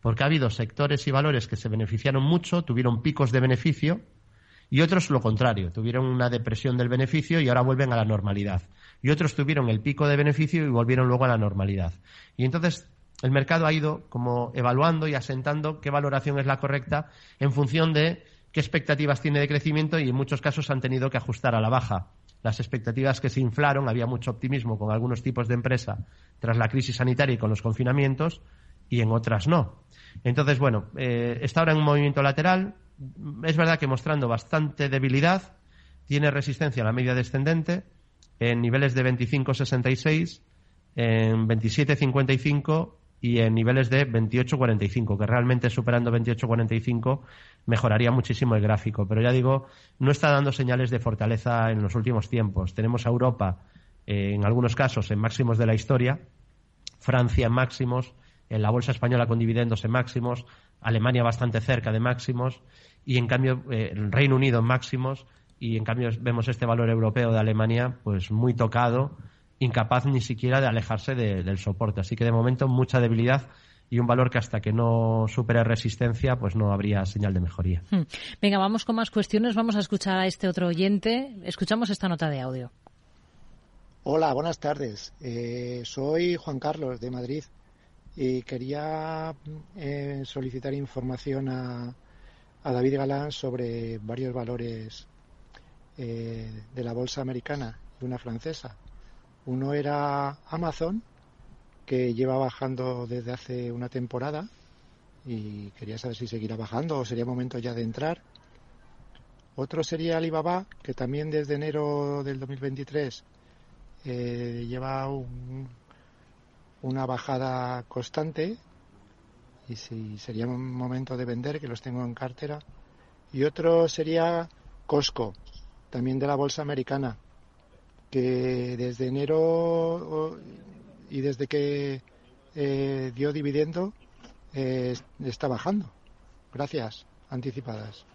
Porque ha habido sectores y valores que se beneficiaron mucho, tuvieron picos de beneficio y otros lo contrario, tuvieron una depresión del beneficio y ahora vuelven a la normalidad y otros tuvieron el pico de beneficio y volvieron luego a la normalidad. Y entonces el mercado ha ido como evaluando y asentando qué valoración es la correcta en función de qué expectativas tiene de crecimiento y en muchos casos han tenido que ajustar a la baja. Las expectativas que se inflaron, había mucho optimismo con algunos tipos de empresa tras la crisis sanitaria y con los confinamientos y en otras no. Entonces, bueno, eh, está ahora en un movimiento lateral. Es verdad que mostrando bastante debilidad, tiene resistencia a la media descendente, en niveles de 25.66, en 27.55 y en niveles de 28.45, que realmente superando 28.45 mejoraría muchísimo el gráfico. Pero ya digo, no está dando señales de fortaleza en los últimos tiempos. Tenemos a Europa, eh, en algunos casos, en máximos de la historia, Francia en máximos, en la bolsa española con dividendos en máximos, Alemania bastante cerca de máximos y en cambio eh, el Reino Unido en máximos y en cambio vemos este valor europeo de Alemania pues muy tocado, incapaz ni siquiera de alejarse del soporte. Así que de momento mucha debilidad y un valor que hasta que no supere resistencia pues no habría señal de mejoría. Hmm. Venga, vamos con más cuestiones. Vamos a escuchar a este otro oyente. Escuchamos esta nota de audio. Hola, buenas tardes. Eh, soy Juan Carlos de Madrid y quería eh, solicitar información a, a David Galán sobre varios valores eh, de la bolsa americana y una francesa. Uno era Amazon, que lleva bajando desde hace una temporada y quería saber si seguirá bajando o sería momento ya de entrar. Otro sería Alibaba, que también desde enero del 2023 eh, lleva una bajada constante y si sería un momento de vender, que los tengo en cartera. Y otro sería Costco, también de la bolsa americana, que desde enero y desde que eh, dio dividendo eh, está bajando. Gracias, anticipadas.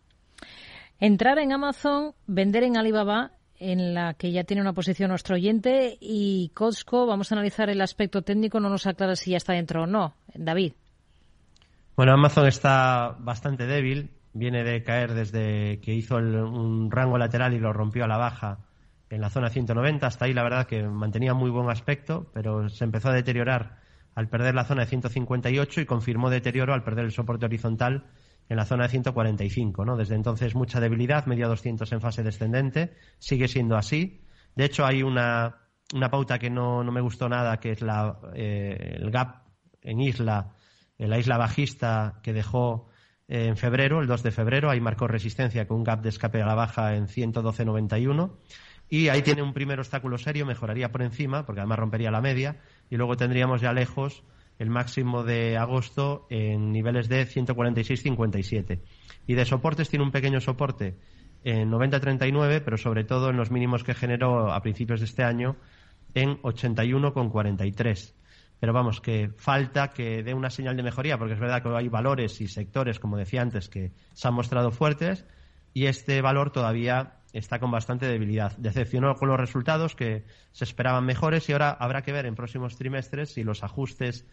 Entrar en Amazon, vender en Alibaba, en la que ya tiene una posición nuestro oyente, y Costco, vamos a analizar el aspecto técnico, no nos aclara si ya está dentro o no. David. Bueno, Amazon está bastante débil, viene de caer desde que hizo un rango lateral y lo rompió a la baja en la zona 190. Hasta ahí la verdad que mantenía muy buen aspecto, pero se empezó a deteriorar al perder la zona de 158 y confirmó deterioro al perder el soporte horizontal en la zona de 145. ¿no? Desde entonces mucha debilidad, media 200 en fase descendente, sigue siendo así. De hecho hay una, una pauta que no, no, me gustó nada, que es la, eh, el gap en isla, en la isla bajista que dejó en febrero, el 2 de febrero, ahí marcó resistencia con un gap de escape a la baja en 112.91 y ahí tiene un primer obstáculo serio, mejoraría por encima, porque además rompería la media, y luego tendríamos ya lejos el máximo de agosto en niveles de 146.57. Y de soportes tiene un pequeño soporte en 90.39, pero sobre todo en los mínimos que generó a principios de este año en 81,43. Pero vamos, que falta que dé una señal de mejoría, porque es verdad que hay valores y sectores, como decía antes, que se han mostrado fuertes y este valor todavía está con bastante debilidad. Decepcionó con los resultados que se esperaban mejores y ahora habrá que ver en próximos trimestres si los ajustes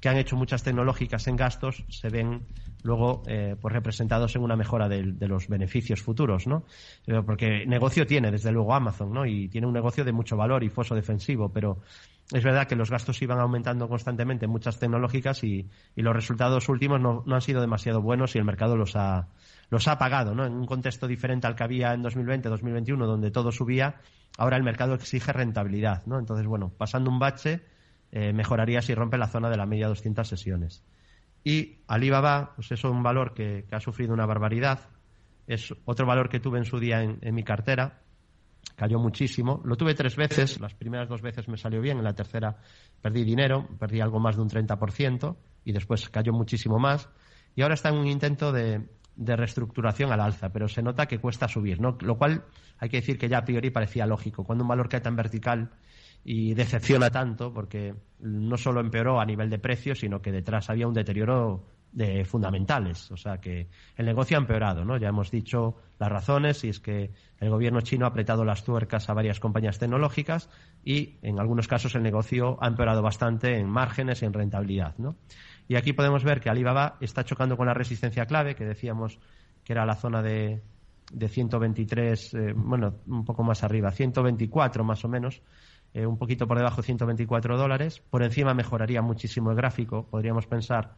que han hecho muchas tecnológicas en gastos se ven luego eh, pues representados en una mejora de, los beneficios futuros, ¿no? Eh, porque negocio tiene, desde luego, Amazon, ¿no? Y tiene un negocio de mucho valor y foso defensivo, pero es verdad que los gastos iban aumentando constantemente en muchas tecnológicas y, los resultados últimos no, han sido demasiado buenos y el mercado los ha, los ha pagado, ¿no? En un contexto diferente al que había en 2020, 2021, donde todo subía, ahora el mercado exige rentabilidad, ¿no? Entonces, bueno, pasando un bache, eh, mejoraría si rompe la zona de la media 200 sesiones. Y Alibaba, pues eso es un valor que, ha sufrido una barbaridad. Es otro valor que tuve en su día en, mi cartera. Cayó muchísimo. Lo tuve tres veces. Las primeras dos veces me salió bien. En la tercera perdí dinero. Perdí algo más de un 30%. Y después cayó muchísimo más. Y ahora está en un intento de, de reestructuración al alza. Pero se nota que cuesta subir. ¿no? Lo cual hay que decir que ya a priori parecía lógico. Cuando un valor cae tan vertical y decepciona tanto porque no solo empeoró a nivel de precios, sino que detrás había un deterioro de fundamentales. O sea que el negocio ha empeorado, ¿no? Ya hemos dicho las razones y es que el gobierno chino ha apretado las tuercas a varias compañías tecnológicas y en algunos casos el negocio ha empeorado bastante en márgenes y en rentabilidad, ¿no? Y aquí podemos ver que Alibaba está chocando con la resistencia clave, que decíamos que era la zona de, de 123, eh, bueno, un poco más arriba, 124 más o menos, eh, un poquito por debajo 124 dólares. Por encima mejoraría muchísimo el gráfico. Podríamos pensar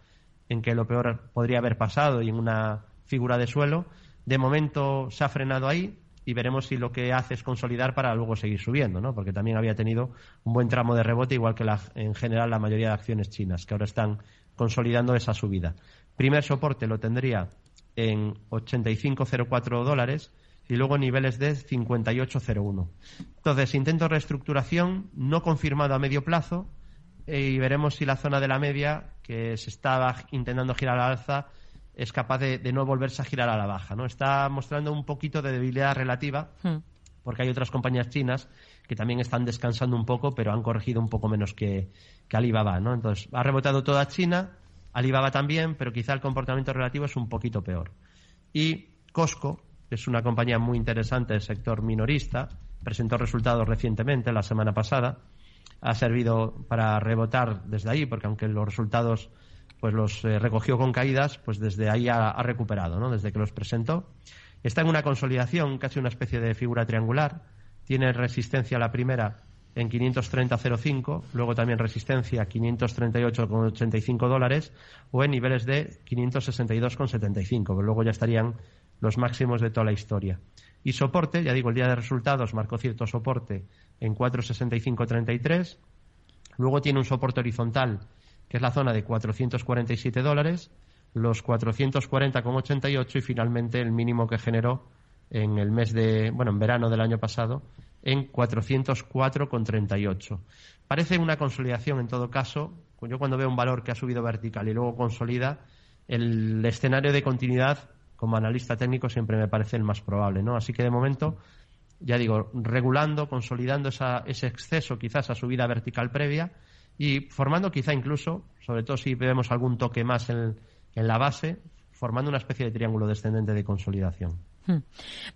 en que lo peor podría haber pasado y en una figura de suelo. De momento se ha frenado ahí y veremos si lo que hace es consolidar para luego seguir subiendo, ¿no? Porque también había tenido un buen tramo de rebote, igual que en general la mayoría de acciones chinas, que ahora están consolidando esa subida. Primer soporte lo tendría en 85,04 dólares y luego niveles de 58,01. Entonces, intento de reestructuración no confirmado a medio plazo eh, y veremos si la zona de la media, que se estaba intentando girar a la alza, es capaz de, no volverse a girar a la baja. ¿no? Está mostrando un poquito de debilidad relativa, hmm. porque hay otras compañías chinas que también están descansando un poco, pero han corregido un poco menos que, que Alibaba. ¿no? Entonces, ha rebotado toda China, Alibaba también, pero quizá el comportamiento relativo es un poquito peor. Y Costco, es una compañía muy interesante del sector minorista, presentó resultados recientemente, la semana pasada, ha servido para rebotar desde ahí, porque aunque los resultados pues los eh, recogió con caídas, pues desde ahí ha, recuperado, ¿no? Desde que los presentó. Está en una consolidación, casi una especie de figura triangular. Tiene resistencia la primera en 530,05, luego también resistencia 538,85 dólares o en niveles de 562,75, pero luego ya estarían los máximos de toda la historia. Y soporte, ya digo, el día de resultados marcó cierto soporte en 465.33. Luego tiene un soporte horizontal, que es la zona de 447 dólares, los 440,88 y finalmente el mínimo que generó en el mes de, bueno, en verano del año pasado, en 404,38. Parece una consolidación en todo caso. Yo cuando veo un valor que ha subido vertical y luego consolida, el escenario de continuidad como analista técnico siempre me parece el más probable, ¿no? Así que de momento, ya digo, regulando, consolidando ese exceso, quizás a subida vertical previa y formando quizá incluso, sobre todo si vemos algún toque más en, la base, formando una especie de triángulo descendente de consolidación. Hmm.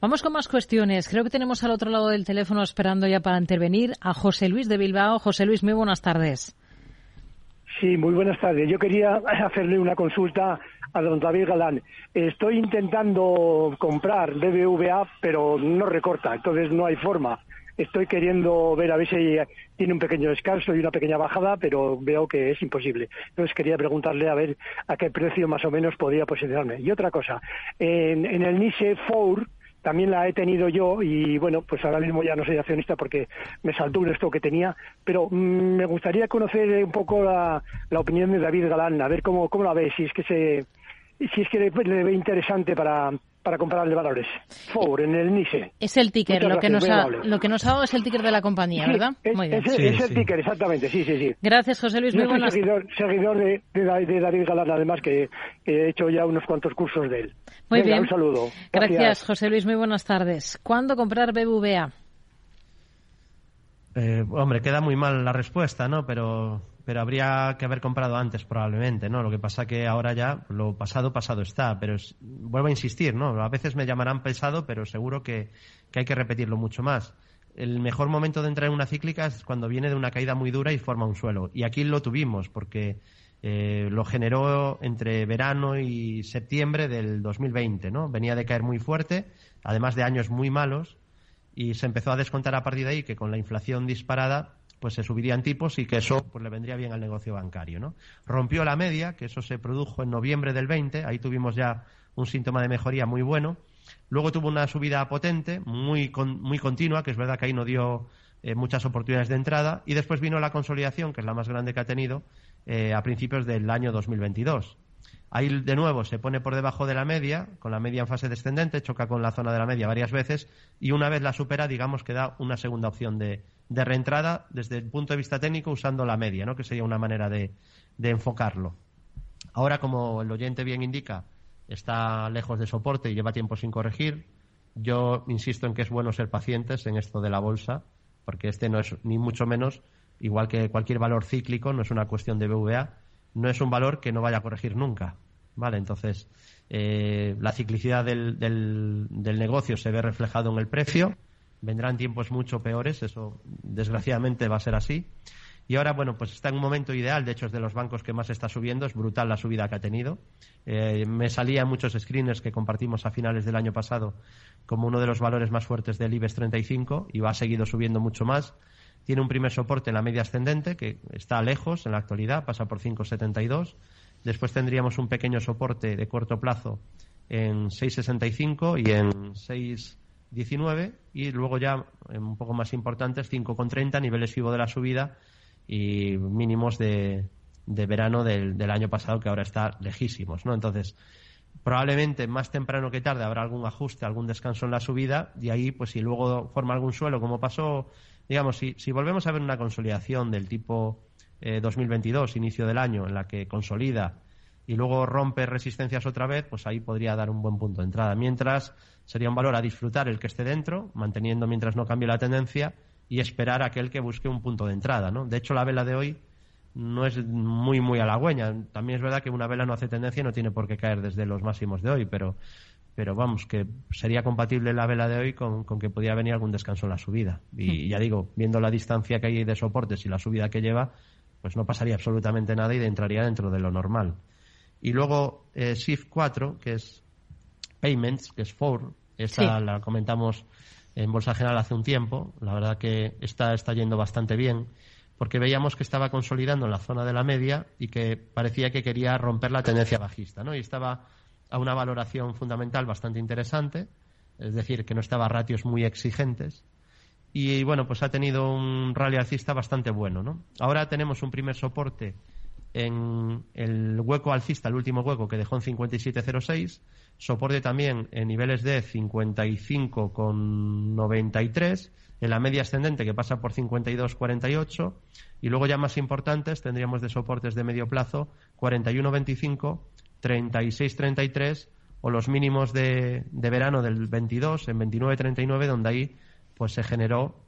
Vamos con más cuestiones. Creo que tenemos al otro lado del teléfono esperando ya para intervenir a José Luis de Bilbao. José Luis, muy buenas tardes. Sí, muy buenas tardes. Yo quería hacerle una consulta a don David Galán. Estoy intentando comprar BBVA, pero no recorta, entonces no hay forma. Estoy queriendo ver a ver si tiene un pequeño descanso y una pequeña bajada, pero veo que es imposible. Entonces quería preguntarle a ver a qué precio más o menos podría posicionarme. Y otra cosa, en, el NISE 4 también la he tenido yo y bueno, pues ahora mismo ya no soy accionista porque me saltó un esto que tenía, pero mm, me gustaría conocer un poco la, opinión de David Galán, a ver cómo, cómo la ve, si es que se si es que le, ve interesante para, para comprar de valores. Forward, en el NISE. Es el ticker, lo que, nos ha, lo que nos ha dado es el ticker de la compañía, ¿verdad? Es, Muy bien. Es, el ticker, exactamente, sí, sí, sí. Gracias, José Luis. Muy soy seguidor, seguidor de, de, David Galán, además, que, he hecho ya unos cuantos cursos de él. Muy bien. Un saludo. Gracias. José Luis. Muy buenas tardes. ¿Cuándo comprar BBVA? Eh, hombre, queda muy mal la respuesta, ¿no? Pero pero habría que haber comprado antes probablemente, ¿no? Lo que pasa que ahora ya lo pasado, pasado está, pero vuelvo a insistir, ¿no? A veces me llamarán pesado, pero seguro que, hay que repetirlo mucho más. El mejor momento de entrar en una cíclica es cuando viene de una caída muy dura y forma un suelo. Y aquí lo tuvimos, porque eh, lo generó entre verano y septiembre del 2020, ¿no? Venía de caer muy fuerte, además de años muy malos, y se empezó a descontar a partir de ahí que con la inflación disparada pues se subirían tipos y que eso pues le vendría bien al negocio bancario, ¿no? Rompió la media, que eso se produjo en noviembre del 20, ahí tuvimos ya un síntoma de mejoría muy bueno. Luego tuvo una subida potente, muy, muy continua, que es verdad que ahí no dio eh, muchas oportunidades de entrada, y después vino la consolidación, que es la más grande que ha tenido, eh, a principios del año 2022. Ahí de nuevo se pone por debajo de la media, con la media en fase descendente, choca con la zona de la media varias veces y una vez la supera, digamos que da una segunda opción de, de reentrada desde el punto de vista técnico usando la media, ¿no? que sería una manera de, enfocarlo. Ahora, como el oyente bien indica, está lejos de soporte y lleva tiempo sin corregir. Yo insisto en que es bueno ser pacientes en esto de la bolsa, porque este no es ni mucho menos, igual que cualquier valor cíclico, no es una cuestión de BVA, no es un valor que no vaya a corregir nunca. ¿Vale? Entonces, eh, la ciclicidad del, del negocio se ve reflejado en el precio vendrán tiempos mucho peores, eso desgraciadamente va a ser así. Y ahora, bueno, pues está en un momento ideal, de hecho es de los bancos que más está subiendo, es brutal la subida que ha tenido. Eh, me salía en muchos screeners que compartimos a finales del año pasado como uno de los valores más fuertes del IBEX 35 y va seguido subiendo mucho más. Tiene un primer soporte en la media ascendente que está lejos en la actualidad, pasa por 5,72. Después tendríamos un pequeño soporte de corto plazo en 6,65 y en 6 19 y luego ya un poco más importantes 5,30 niveles FIBO de la subida y mínimos de, de verano del, del, año pasado que ahora está lejísimos, ¿no? Entonces, probablemente más temprano que tarde habrá algún ajuste, algún descanso en la subida y ahí, pues si luego forma algún suelo, como pasó, digamos, si, si volvemos a ver una consolidación del tipo 2022, eh, inicio del año, en la que consolida y luego rompe resistencias otra vez, pues ahí podría dar un buen punto de entrada. Mientras sería un valor a disfrutar el que esté dentro, manteniendo mientras no cambie la tendencia y esperar a aquel que busque un punto de entrada. ¿no? De hecho, la vela de hoy no es muy, muy halagüeña. También es verdad que una vela no hace tendencia y no tiene por qué caer desde los máximos de hoy, pero, pero vamos, que sería compatible la vela de hoy con, que podía venir algún descanso en la subida. Y hmm. ya digo, viendo la distancia que hay de soportes y la subida que lleva, pues no pasaría absolutamente nada y entraría dentro de lo normal. Y luego eh, Shift 4, que es Payments, que es For, esa la comentamos en Bolsa General hace un tiempo. La verdad que está, está yendo bastante bien, porque veíamos que estaba consolidando en la zona de la media y que parecía que quería romper la tendencia bajista, ¿no? Y estaba a una valoración fundamental bastante interesante, es decir, que no estaba a ratios muy exigentes. Y bueno, pues ha tenido un rally alcista bastante bueno, ¿no? Ahora tenemos un primer soporte en el hueco alcista, el último hueco que dejó en 57.06, soporte también en niveles de 55,93, en la media ascendente que pasa por 52,48 y luego ya más importantes tendríamos de soportes de medio plazo 41,25, 36,33 o los mínimos de, de verano del 22 en 29,39 donde ahí pues se generó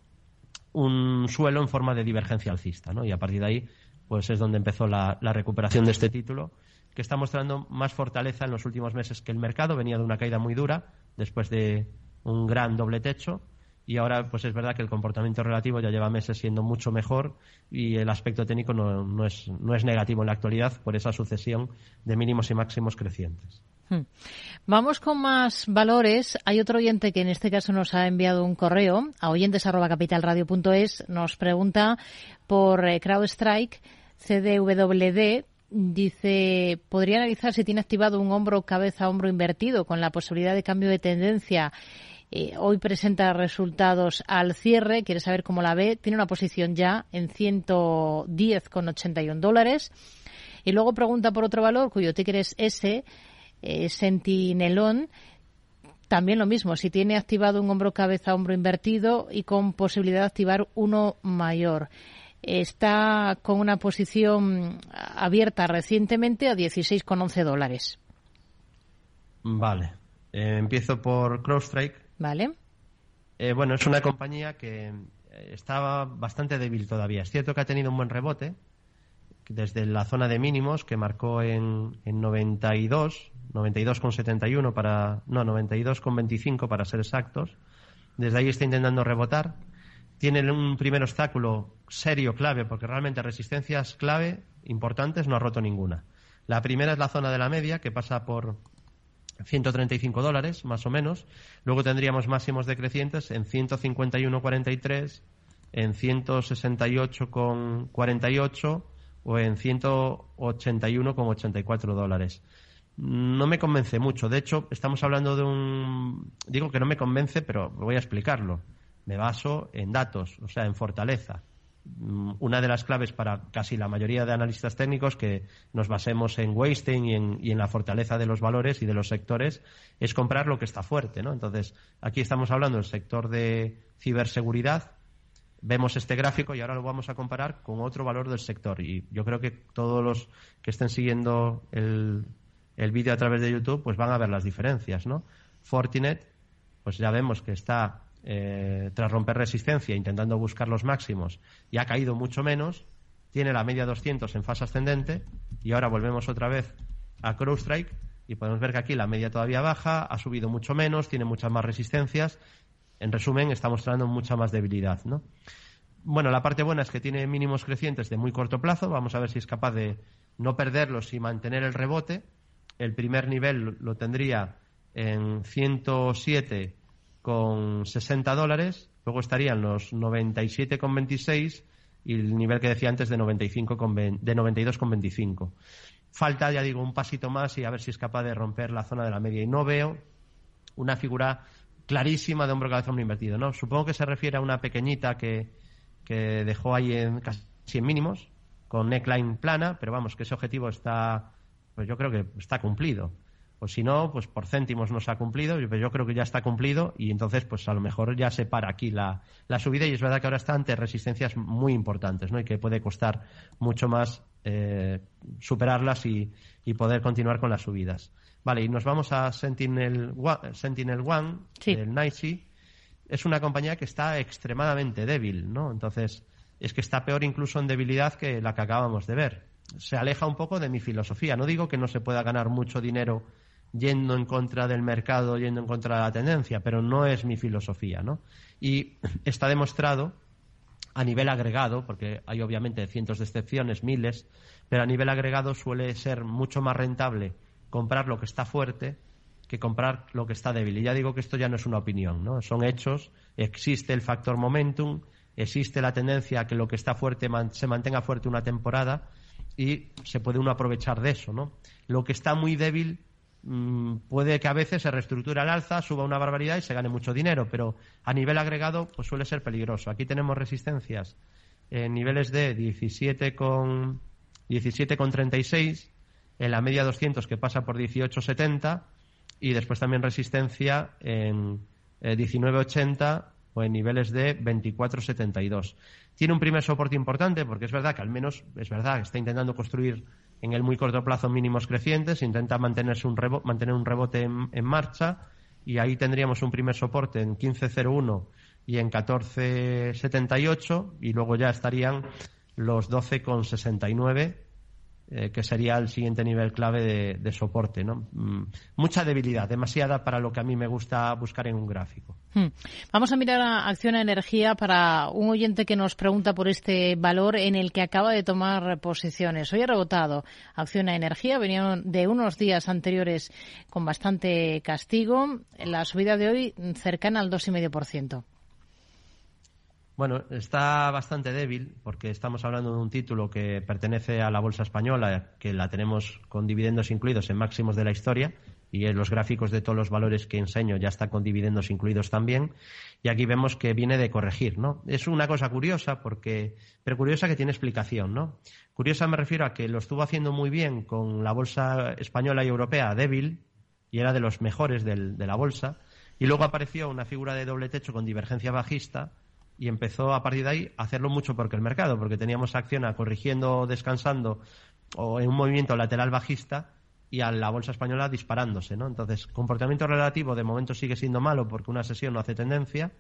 un suelo en forma de divergencia alcista, ¿no? Y a partir de ahí pues es donde empezó la, recuperación de este título, que está mostrando más fortaleza en los últimos meses que el mercado. Venía de una caída muy dura después de un gran doble techo y ahora pues es verdad que el comportamiento relativo ya lleva meses siendo mucho mejor y el aspecto técnico no, no, es, no es negativo en la actualidad por esa sucesión de mínimos y máximos crecientes. Hmm. Vamos con más valores. Hay otro oyente que en este caso nos ha enviado un correo a oyentes@capitalradio.es. Nos pregunta por eh, CrowdStrike CDWD dice, podría analizar si tiene activado un hombro cabeza hombro invertido con la posibilidad de cambio de tendencia. Eh, hoy presenta resultados al cierre, quiere saber cómo la ve. Tiene una posición ya en 110,81 dólares. Y luego pregunta por otro valor cuyo ticker es S, eh, Sentinelón. también lo mismo, si tiene activado un hombro cabeza hombro invertido y con posibilidad de activar uno mayor. Está con una posición abierta recientemente a 16,11 dólares. Vale. Eh, empiezo por CrowdStrike. Vale. Eh, bueno, es una compañía que eh, estaba bastante débil todavía. Es cierto que ha tenido un buen rebote desde la zona de mínimos que marcó en, en 92, 92,71 para, no, 92,25 para ser exactos. Desde ahí está intentando rebotar. Tiene un primer obstáculo serio, clave, porque realmente resistencias clave importantes no ha roto ninguna. La primera es la zona de la media, que pasa por 135 dólares, más o menos. Luego tendríamos máximos decrecientes en 151,43, en 168,48 o en 181,84 dólares. No me convence mucho. De hecho, estamos hablando de un. Digo que no me convence, pero voy a explicarlo. Me baso en datos, o sea, en fortaleza. Mm, una de las claves para casi la mayoría de analistas técnicos que nos basemos en en, y en, la fortaleza de los valores y de los sectores es comprar lo que está fuerte, ¿no? Entonces, aquí estamos hablando del sector de ciberseguridad, vemos este gráfico y ahora lo vamos a comparar con otro valor del sector. Y yo creo que todos los que estén siguiendo el, el vídeo a través de YouTube, pues van a ver las diferencias, ¿no? Fortinet, pues ya vemos que está eh, tras romper resistencia, intentando buscar los máximos, y ha caído mucho menos, tiene la media 200 en fase ascendente, y ahora volvemos otra vez a CrowdStrike, y podemos ver que aquí la media todavía baja, ha subido mucho menos, tiene muchas más resistencias, en resumen, está mostrando mucha más debilidad, ¿no? Bueno, la parte buena es que tiene mínimos crecientes de muy corto plazo. Vamos a ver si es capaz de no perderlos y mantener el rebote. El primer nivel lo tendría en 107 con 60 dólares, luego estarían los 97,26 y el nivel que decía antes de, 95 con, de 92,25. Falta, ya digo, un pasito más y a ver si es capaz de romper la zona de la media. Y no veo una figura clarísima de hombro cabeza invertido, ¿no? Supongo que se refiere a una pequeñita que, que dejó ahí en casi en mínimos, con neckline plana, pero vamos, que ese objetivo está, pues yo creo que está cumplido o si no, pues por céntimos no se ha cumplido, yo, yo creo que ya está cumplido y entonces pues a lo mejor ya se para aquí la, la subida y es verdad que ahora está ante resistencias muy importantes ¿no? y que puede costar mucho más eh, superarlas y, y, poder continuar con las subidas. Vale, y nos vamos a Sentinel One, Sentinel One el NICE. Es una compañía que está extremadamente débil, ¿no? Entonces, es que está peor incluso en debilidad que la que acabamos de ver. Se aleja un poco de mi filosofía. No digo que no se pueda ganar mucho dinero yendo en contra del mercado, yendo en contra de la tendencia, pero no es mi filosofía, ¿no? Y está demostrado a nivel agregado, porque hay obviamente cientos de excepciones, miles, pero a nivel agregado suele ser mucho más rentable comprar lo que está fuerte que comprar lo que está débil. Y ya digo que esto ya no es una opinión, ¿no? Son hechos, existe el factor momentum, existe la tendencia a que lo que está fuerte se mantenga fuerte una temporada y se puede uno aprovechar de eso, ¿no? Lo que está muy débil Mm, puede que a veces se reestructure al alza, suba una barbaridad y se gane mucho dinero, pero a nivel agregado pues suele ser peligroso. Aquí tenemos resistencias en niveles de 17 con 36 en la media 200 que pasa por 18,70 y después también resistencia en 19,80 eh, o en niveles de 24,72. Tiene un primer soporte importante porque es verdad que al menos es verdad está intentando construir en el muy corto plazo mínimos crecientes, intenta mantenerse un mantener un rebote en, marcha y ahí tendríamos un primer soporte en 15.01 y en 14.78 y luego ya estarían los 12.69 eh, que sería el siguiente nivel clave de, soporte. ¿no? Mm, mucha debilidad, demasiada para lo que a mí me gusta buscar en un gráfico. Hmm. Vamos a mirar a Acción a Energía para un oyente que nos pregunta por este valor en el que acaba de tomar posiciones. Hoy ha rebotado Acción a Energía, venía de unos días anteriores con bastante castigo. La subida de hoy cercana al 2,5%. Bueno, está bastante débil porque estamos hablando de un título que pertenece a la bolsa española, que la tenemos con dividendos incluidos en máximos de la historia y en los gráficos de todos los valores que enseño ya está con dividendos incluidos también. Y aquí vemos que viene de corregir, ¿no? Es una cosa curiosa porque, pero curiosa que tiene explicación, ¿no? Curiosa me refiero a que lo estuvo haciendo muy bien con la bolsa española y europea débil y era de los mejores de la bolsa Y luego apareció una figura de doble techo con divergencia bajista y empezó a partir de ahí a hacerlo mucho porque el mercado, porque teníamos acción a corrigiendo, descansando o en un movimiento lateral bajista y a la bolsa española disparándose, ¿no? Entonces, comportamiento relativo de momento sigue siendo malo porque una sesión no hace tendencia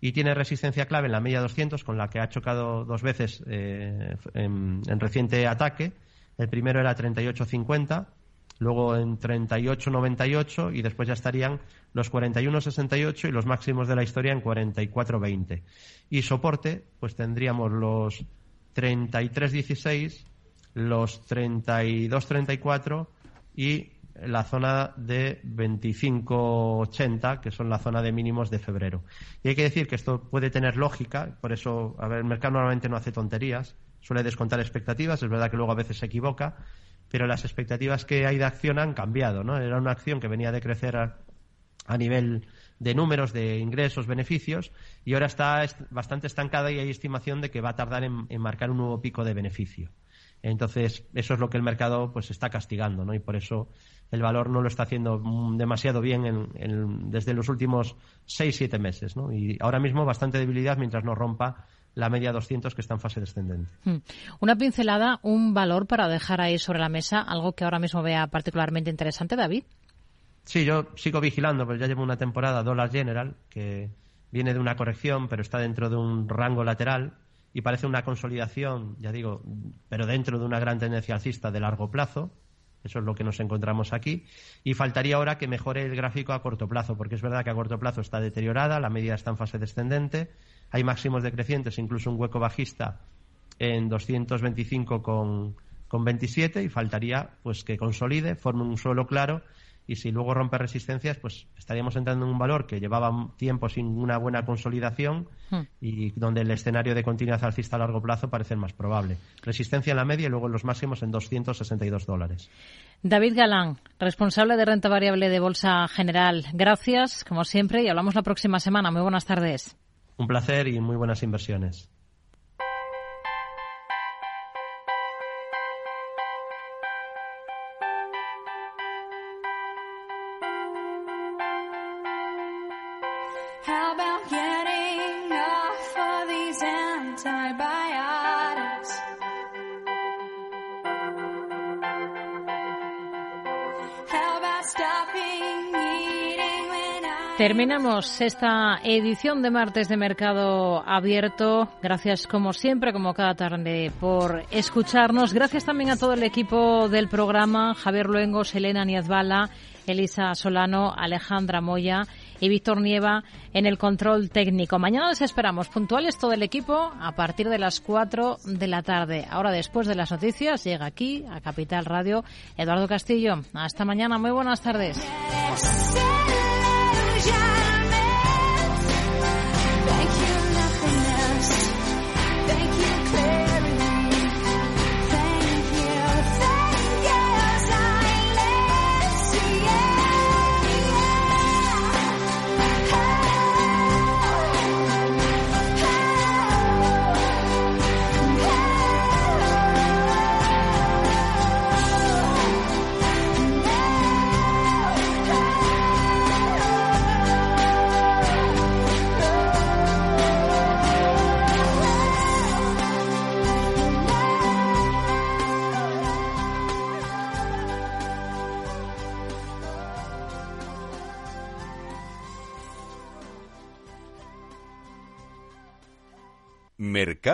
y tiene resistencia clave en la media 200 con la que ha chocado dos veces eh, en, reciente ataque. El primero era 38.50, luego en 38.98 y después ya estarían los 41.68 y los máximos de la historia en 44.20. Y soporte, pues tendríamos los 33.16, los 32.34 y la zona de 25.80, que son la zona de mínimos de febrero. Y hay que decir que esto puede tener lógica, por eso, a ver, el mercado normalmente no hace tonterías, suele descontar expectativas, es verdad que luego a veces se equivoca, pero las expectativas que hay de acción han cambiado, ¿no? Era una acción que venía de crecer a, nivel de números, de ingresos, beneficios, y ahora está bastante estancada y hay estimación de que va a tardar en, en marcar un nuevo pico de beneficio. Entonces, eso es lo que el mercado pues está castigando, ¿no? Y por eso el valor no lo está haciendo demasiado bien desde los últimos seis, siete meses, ¿no? Y ahora mismo bastante debilidad mientras no rompa la media 200 que está en fase descendente. Hmm. Una pincelada, un valor para dejar ahí sobre la mesa, algo que ahora mismo vea particularmente interesante, David. Sí, yo sigo vigilando, pero ya llevo una temporada Dollar General, que viene de una corrección, pero está dentro de un rango lateral y parece una consolidación, ya digo, pero dentro de una gran tendencia alcista de largo plazo. Eso es lo que nos encontramos aquí. Y faltaría ahora que mejore el gráfico a corto plazo, porque es verdad que a corto plazo está deteriorada, la media está en fase descendente, hay máximos decrecientes, incluso un hueco bajista en 225 con, con 27 y faltaría pues que consolide, forme un suelo claro y si luego rompe resistencias, pues estaríamos entrando en un valor que llevaba tiempo sin una buena consolidación hmm. y donde el escenario de continuidad alcista a largo plazo parece más probable. Resistencia en la media y luego en los máximos en 262 dólares. David Galán, responsable de renta variable de Bolsa General. Gracias, como siempre, y hablamos la próxima semana. Muy buenas tardes. Un placer y muy buenas inversiones. Terminamos esta edición de martes de Mercado Abierto. Gracias como siempre, como cada tarde, por escucharnos. Gracias también a todo el equipo del programa, Javier Luengo, Selena Niazbala, Elisa Solano, Alejandra Moya y Víctor Nieva en el control técnico. Mañana les esperamos puntuales todo el equipo a partir de las 4 de la tarde. Ahora después de las noticias llega aquí a Capital Radio Eduardo Castillo. Hasta mañana, muy buenas tardes.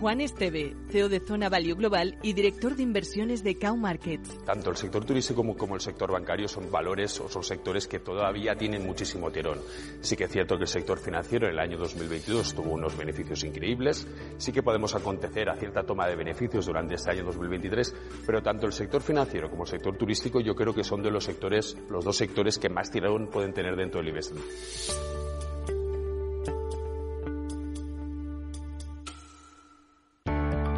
Juan Esteve, CEO de Zona Value Global y director de inversiones de Cow Markets. Tanto el sector turístico como, el sector bancario son valores o son sectores que todavía tienen muchísimo tirón. Sí que es cierto que el sector financiero en el año 2022 tuvo unos beneficios increíbles. Sí que podemos acontecer a cierta toma de beneficios durante este año 2023, pero tanto el sector financiero como el sector turístico yo creo que son de los sectores, los dos sectores que más tirón pueden tener dentro del IBEX.